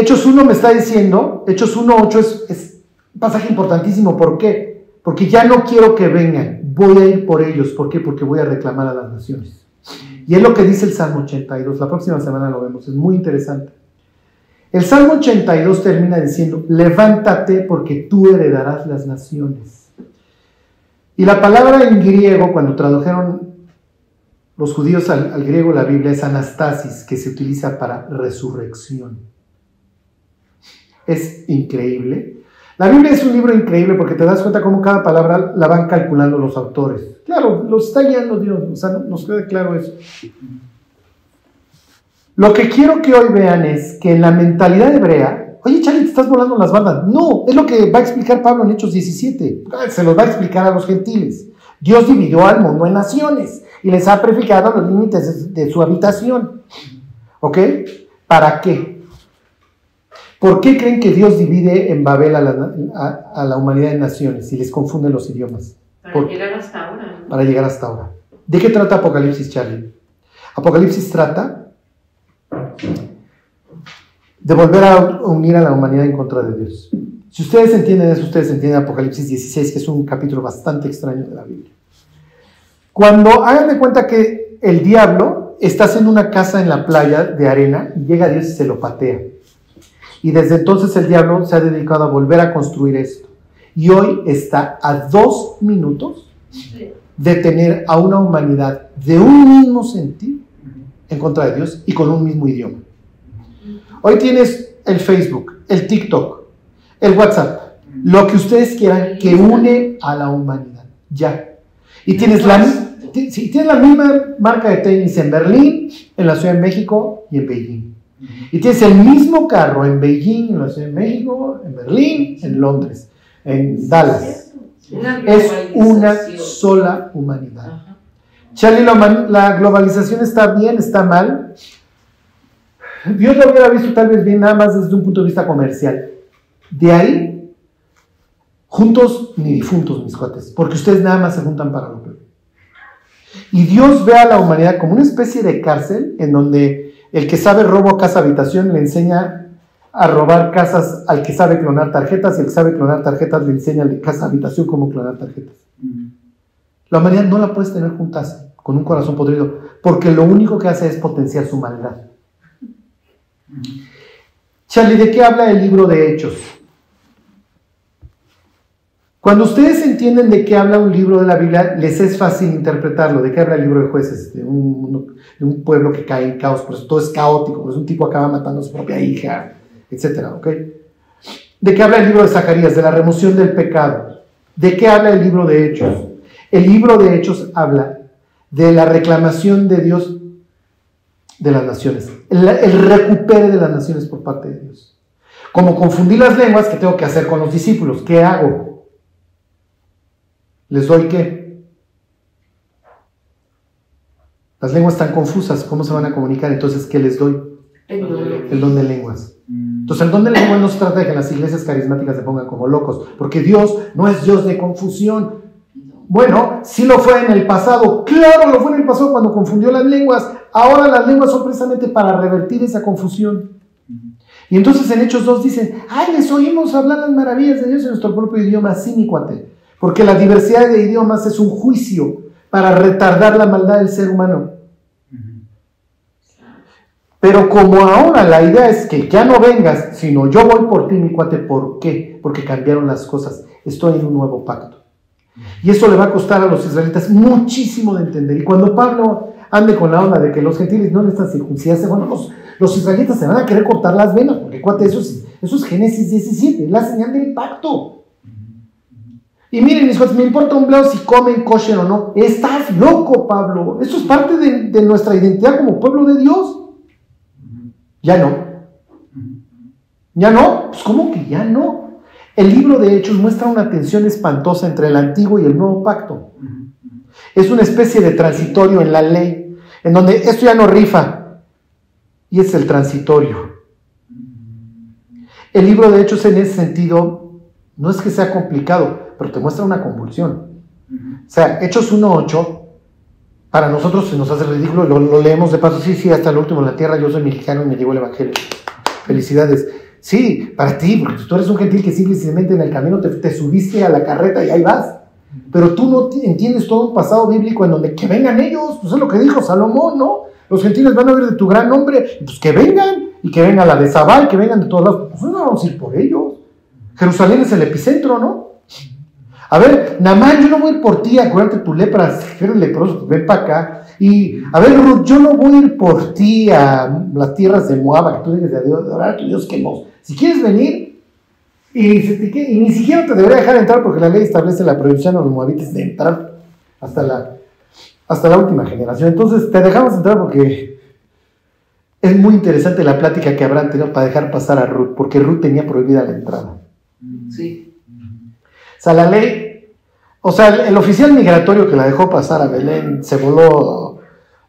Hechos 1 me está diciendo, Hechos 1.8 es, es un pasaje importantísimo. ¿Por qué? Porque ya no quiero que vengan, voy a ir por ellos. ¿Por qué? Porque voy a reclamar a las naciones. Y es lo que dice el Salmo 82. La próxima semana lo vemos. Es muy interesante. El Salmo 82 termina diciendo, levántate porque tú heredarás las naciones. Y la palabra en griego, cuando tradujeron los judíos al, al, griego la Biblia, es anastasis, que se utiliza para resurrección. Es increíble. La Biblia es un libro increíble porque te das cuenta cómo cada palabra la van calculando los autores. Claro, los está guiando Dios, o sea, nos queda claro eso. Lo que quiero que hoy vean es que en la mentalidad hebrea, oye Charlie, te estás volando las bandas. No, es lo que va a explicar Pablo en Hechos 17. Se los va a explicar a los gentiles. Dios dividió al mundo en naciones y les ha prefijado los límites de su habitación. ¿Ok? ¿Para qué? ¿Por qué creen que Dios divide en Babel a la, humanidad en naciones y les confunde los idiomas? Para llegar hasta ahora. Para llegar hasta ahora. ¿De qué trata Apocalipsis, Charlie? Apocalipsis trata de volver a unir a la humanidad en contra de Dios. Si ustedes entienden eso, ustedes entienden Apocalipsis 16, que es un capítulo bastante extraño de la Biblia. Cuando hagan de cuenta que el diablo está haciendo una casa en la playa de arena y llega Dios y se lo patea. Y desde entonces el diablo se ha dedicado a volver a construir esto. Y hoy está a dos minutos de tener a una humanidad de un mismo sentido en contra de Dios y con un mismo idioma. Hoy tienes el Facebook, el TikTok, el WhatsApp, lo que ustedes quieran que une a la humanidad. Ya. Y tienes la, tienes la misma marca de tenis en Berlín, en la Ciudad de México y en Beijing. Y tienes el mismo carro en Beijing, en la Ciudad de México, en Berlín, en Londres, en Dallas. Es una sola humanidad. Charlie, la globalización está bien, está mal. Dios lo hubiera visto tal vez bien nada más desde un punto de vista comercial. De ahí, juntos ni difuntos, mis cuates, porque ustedes nada más se juntan para lo peor. Y Dios ve a la humanidad como una especie de cárcel en donde el que sabe robo casa habitación le enseña a robar casas al que sabe clonar tarjetas y el que sabe clonar tarjetas le enseña al de casa habitación cómo clonar tarjetas. La humanidad no la puedes tener juntas con un corazón podrido porque lo único que hace es potenciar su maldad. Charlie, ¿de qué habla el libro de Hechos? Cuando ustedes entienden de qué habla un libro de la Biblia, les es fácil interpretarlo. ¿De qué habla el libro de jueces? De un, pueblo que cae en caos, por eso todo es caótico, por eso un tipo acaba matando a su propia hija, etc. ¿De qué habla el libro de Zacarías? De la remoción del pecado. ¿De qué habla el libro de Hechos? El libro de Hechos habla de la reclamación de Dios de las naciones, el, el recupere de las naciones por parte de Dios. Como confundí las lenguas, ¿qué tengo que hacer con los discípulos? ¿Qué hago? ¿Les doy qué? Las lenguas están confusas, ¿cómo se van a comunicar? Entonces, ¿qué les doy? El don de lenguas. Entonces, el don de lenguas no se trata de que las iglesias carismáticas se pongan como locos, porque Dios no es Dios de confusión. Bueno, sí lo fue en el pasado, claro, lo fue en el pasado cuando confundió las lenguas. Ahora las lenguas son precisamente para revertir esa confusión. Y entonces en Hechos 2 dicen, ay, les oímos hablar las maravillas de Dios en nuestro propio idioma, sí, mi cuate. Porque la diversidad de idiomas es un juicio para retardar la maldad del ser humano. Pero como ahora la idea es que ya no vengas, sino yo voy por ti, mi cuate, ¿por qué? Porque cambiaron las cosas. Estoy en un nuevo pacto. Y eso le va a costar a los israelitas muchísimo de entender. Y cuando Pablo ande con la onda de que los gentiles no necesitan circuncidarse, bueno, los, los israelitas se van a querer cortar las venas, porque cuate, eso es, eso es Génesis 17, es la señal del pacto. Y miren, mis hijos, me importa un bledo si comen kosher o no. Estás loco, Pablo. Eso es parte de, nuestra identidad como pueblo de Dios. Ya no. ¿Ya no? Pues ¿cómo que ya no? El libro de Hechos muestra una tensión espantosa entre el antiguo y el nuevo pacto. Es una especie de transitorio en la ley, en donde esto ya no rifa, y es el transitorio. El libro de Hechos en ese sentido no es que sea complicado, pero te muestra una convulsión. O sea, Hechos 1.8, para nosotros se nos hace ridículo, lo, leemos de paso, sí, sí, hasta el último en la tierra, yo soy mexicano y me llegó el Evangelio. Felicidades. Sí, para ti, porque tú eres un gentil que simplemente en el camino te, subiste a la carreta y ahí vas. Pero tú no entiendes todo un pasado bíblico en donde que vengan ellos, pues es lo que dijo Salomón, ¿no? Los gentiles van a ver de tu gran nombre, pues que vengan, y que vengan la de Zabal, que vengan de todos lados. Pues no vamos a ir por ellos. Jerusalén es el epicentro, ¿no? A ver, Namán, yo no voy a ir por ti, acuérdate tu lepra, si eres leproso, ven para acá. Y, a ver, Ruth, yo no voy a ir por ti a las tierras de Moab, que tú digas de adorar a tu Dios que no. Si quieres venir, y, ni siquiera te debería dejar entrar porque la ley establece la prohibición a los moabites de entrar hasta la, hasta la última generación. Entonces, te dejamos entrar porque es muy interesante la plática que habrán tenido para dejar pasar a Ruth, porque Ruth tenía prohibida la entrada. Sí. O sea, la ley, o sea, el, oficial migratorio que la dejó pasar a Belén se voló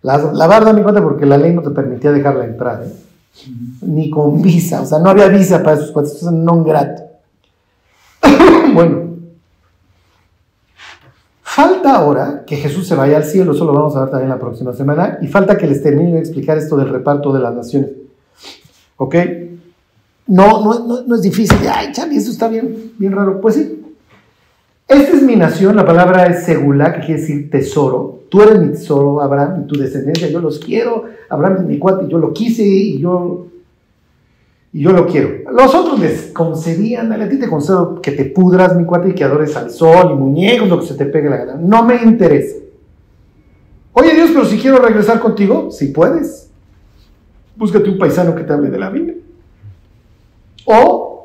la, la barda, mi cuenta, porque la ley no te permitía dejarla entrar, ¿eh? ni con visa, o sea, no había visa para esos cuates, eso no grato. bueno, falta ahora que Jesús se vaya al cielo, eso lo vamos a ver también la próxima semana, y falta que les termine de explicar esto del reparto de las naciones. ¿Ok? no, no, no, no es difícil. Ay, Charlie, eso está bien, bien raro. Pues sí. Esta es mi nación, la palabra es segula, que quiere decir tesoro. Tú eres mi tesoro, Abraham, y tu descendencia, yo los quiero. Abraham es mi cuate, yo lo quise y yo, y yo lo quiero. Los otros les concedían, a ti te concedo que te pudras, mi cuate, y que adores al sol y muñecos, lo que se te pegue la gana. No me interesa. Oye Dios, pero si quiero regresar contigo, si puedes. Búscate un paisano que te hable de la Biblia. O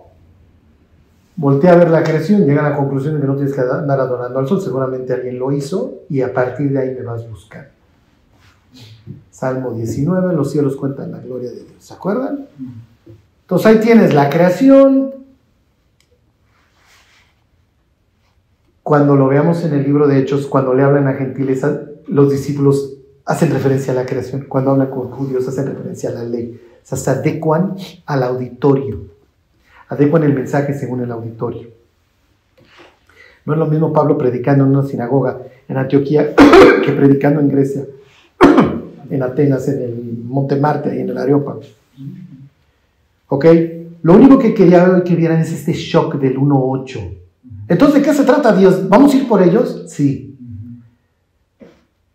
voltea a ver la creación, llega a la conclusión de que no tienes que andar adorando al sol, seguramente alguien lo hizo y a partir de ahí me vas buscando. Salmo 19, los cielos cuentan la gloria de Dios, ¿se acuerdan? Entonces ahí tienes la creación. Cuando lo veamos en el libro de Hechos, cuando le hablan a gentiles, los discípulos hacen referencia a la creación. Cuando hablan con judíos, hacen referencia a la ley. O sea, se adecuan al auditorio adecuan el mensaje según el auditorio. No es lo mismo Pablo predicando en una sinagoga en Antioquía que predicando en Grecia, en Atenas, en el Monte Marte en el Areópago. ¿Ok? Lo único que quería que vieran es este shock del 1.8. Entonces, ¿de qué se trata Dios? ¿Vamos a ir por ellos? Sí.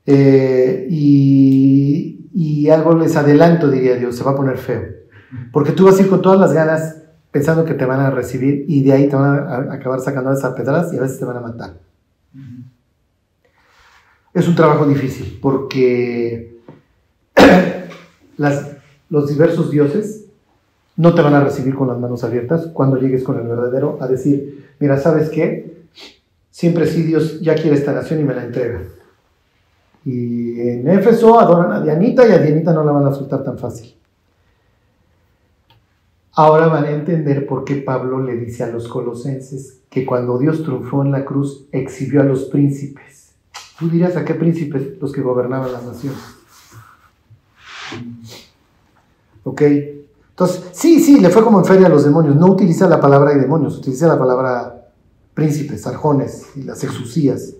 Eh, y, y algo les adelanto, diría Dios, se va a poner feo. Porque tú vas a ir con todas las ganas pensando que te van a recibir y de ahí te van a acabar sacando esas pedradas y a veces te van a matar. Es un trabajo difícil porque las, los diversos dioses no te van a recibir con las manos abiertas cuando llegues con el verdadero a decir, mira, ¿sabes qué? Siempre sí Dios ya quiere esta nación y me la entrega. Y en Éfeso adoran a Dianita y a Dianita no la van a soltar tan fácil. Ahora van a entender por qué Pablo le dice a los colosenses que cuando Dios triunfó en la cruz exhibió a los príncipes. Tú dirías a qué príncipes los que gobernaban las naciones. ¿Ok? Entonces, sí, sí, le fue como en feria a los demonios. No utiliza la palabra de demonios, utiliza la palabra príncipes, arjones y las exusías.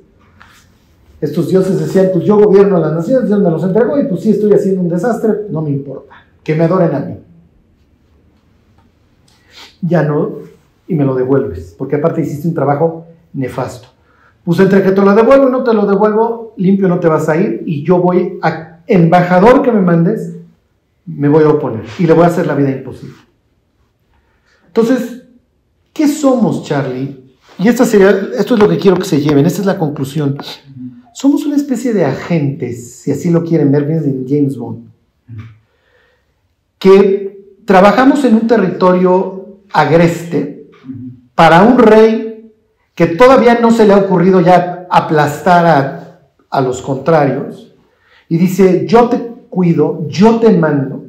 Estos dioses decían, pues yo gobierno a las naciones, Dios me los entregó y pues sí estoy haciendo un desastre, no me importa, que me adoren a mí ya no, y me lo devuelves, porque aparte hiciste un trabajo nefasto. Pues entre que te lo devuelvo y no te lo devuelvo, limpio no te vas a ir, y yo voy a, embajador que me mandes, me voy a oponer, y le voy a hacer la vida imposible. Entonces, ¿qué somos, Charlie? Y esta sería, esto es lo que quiero que se lleven, esta es la conclusión. Somos una especie de agentes, si así lo quieren ver, en James Bond, que trabajamos en un territorio agreste para un rey que todavía no se le ha ocurrido ya aplastar a, a los contrarios, y dice, yo te cuido, yo te mando.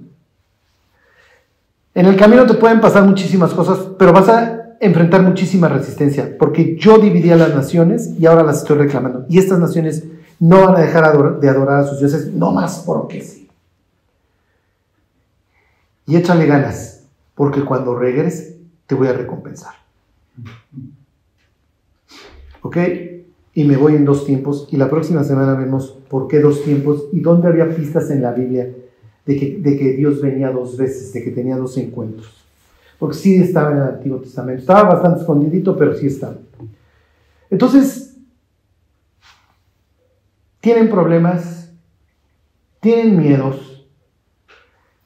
En el camino te pueden pasar muchísimas cosas, pero vas a enfrentar muchísima resistencia, porque yo dividí a las naciones y ahora las estoy reclamando. Y estas naciones no van a dejar de adorar a sus dioses, no más porque sí. Y échale ganas porque cuando regrese te voy a recompensar. ¿Ok? Y me voy en dos tiempos y la próxima semana vemos por qué dos tiempos y dónde había pistas en la Biblia de que, de que Dios venía dos veces, de que tenía dos encuentros. Porque sí estaba en el Antiguo Testamento. Estaba bastante escondidito, pero sí estaba. Entonces, tienen problemas, tienen miedos,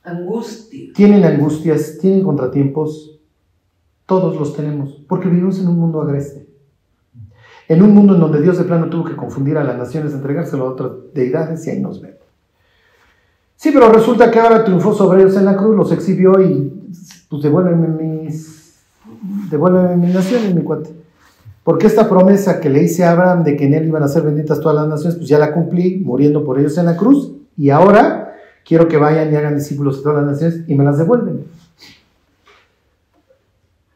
Angustia. Tienen angustias, tienen contratiempos, todos los tenemos, porque vivimos en un mundo agreste. En un mundo en donde Dios de plano tuvo que confundir a las naciones, entregárselo a otras deidades y ahí nos vemos. Sí, pero resulta que ahora triunfó sobre ellos en la cruz, los exhibió y pues devuélveme mis, devuélveme mis naciones, mi cuate. Porque esta promesa que le hice a Abraham de que en él iban a ser benditas todas las naciones, pues ya la cumplí muriendo por ellos en la cruz y ahora quiero que vayan y hagan discípulos de todas las naciones y me las devuelven.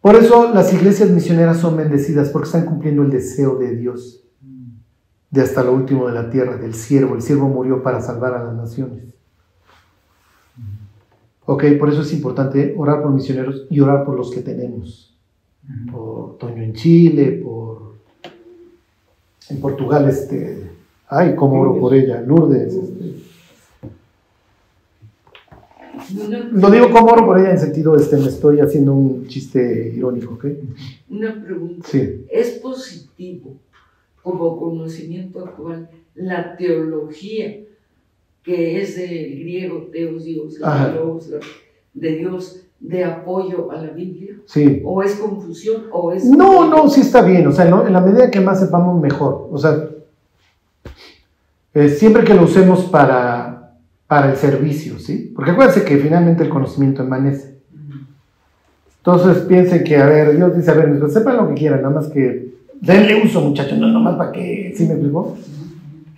Por eso las iglesias misioneras son bendecidas, porque están cumpliendo el deseo de Dios, de hasta lo último de la tierra, del siervo. El siervo murió para salvar a las naciones. Ok, por eso es importante orar por misioneros y orar por los que tenemos. Por Toño en Chile, por en Portugal, este, ay, cómo oro por ella, Lourdes, este, Lo digo como oro por ella en sentido, este, me estoy haciendo un chiste irónico, ¿ok? una pregunta. Sí. ¿Es positivo como conocimiento actual la teología que es del griego Teos Dios, de Dios, de apoyo a la Biblia? Sí. ¿O es confusión? ¿O es No, no, sí está bien. O sea, en la medida que más sepamos, mejor. O sea, eh, siempre que lo usemos para, para el servicio, ¿sí? Porque acuérdense que finalmente el conocimiento emanece. Entonces piensen que, a ver, Dios dice, a ver, sepan lo que quieran, nada más que denle uso, muchachos, no nomás para que, ¿sí me explicó?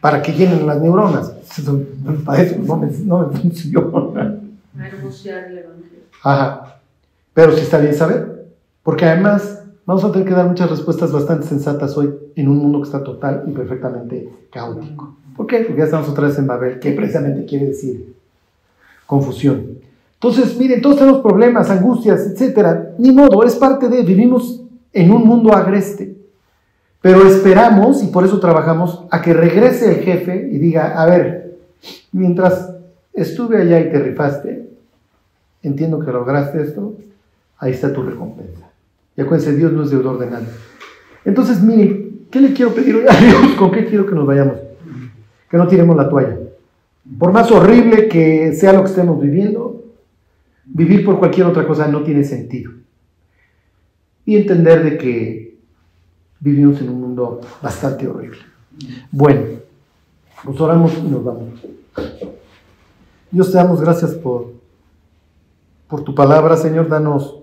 Para que llenen las neuronas. Para eso no me, no me funciona. Ajá. Pero sí está bien saber, porque además vamos a tener que dar muchas respuestas bastante sensatas hoy en un mundo que está total y perfectamente caótico. ¿Por qué? Porque ya estamos otra vez en Babel, que precisamente quiere decir confusión. Entonces, miren, todos tenemos problemas, angustias, etcétera. Ni modo, es parte de, vivimos en un mundo agreste. Pero esperamos, y por eso trabajamos, a que regrese el jefe y diga, a ver, mientras estuve allá y te rifaste, entiendo que lograste esto, ahí está tu recompensa. Y acuérdense, Dios no es deudor de nadie. Entonces, miren, ¿qué le quiero pedir hoy a Dios? ¿Con qué quiero que nos vayamos? Que no tiremos la toalla. Por más horrible que sea lo que estemos viviendo, vivir por cualquier otra cosa no tiene sentido. Y entender de que vivimos en un mundo bastante horrible. Bueno, pues oramos y nos vamos. Dios te damos gracias por, por tu palabra, Señor. Danos,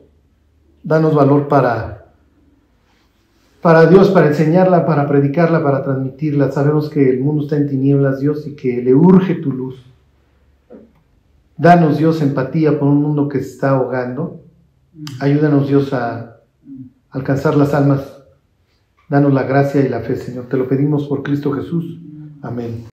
danos valor para, para Dios, para enseñarla, para predicarla, para transmitirla. Sabemos que el mundo está en tinieblas, Dios, y que le urge tu luz. Danos, Dios, empatía por un mundo que se está ahogando. Ayúdanos, Dios, a alcanzar las almas. Danos la gracia y la fe, Señor. Te lo pedimos por Cristo Jesús. Amén.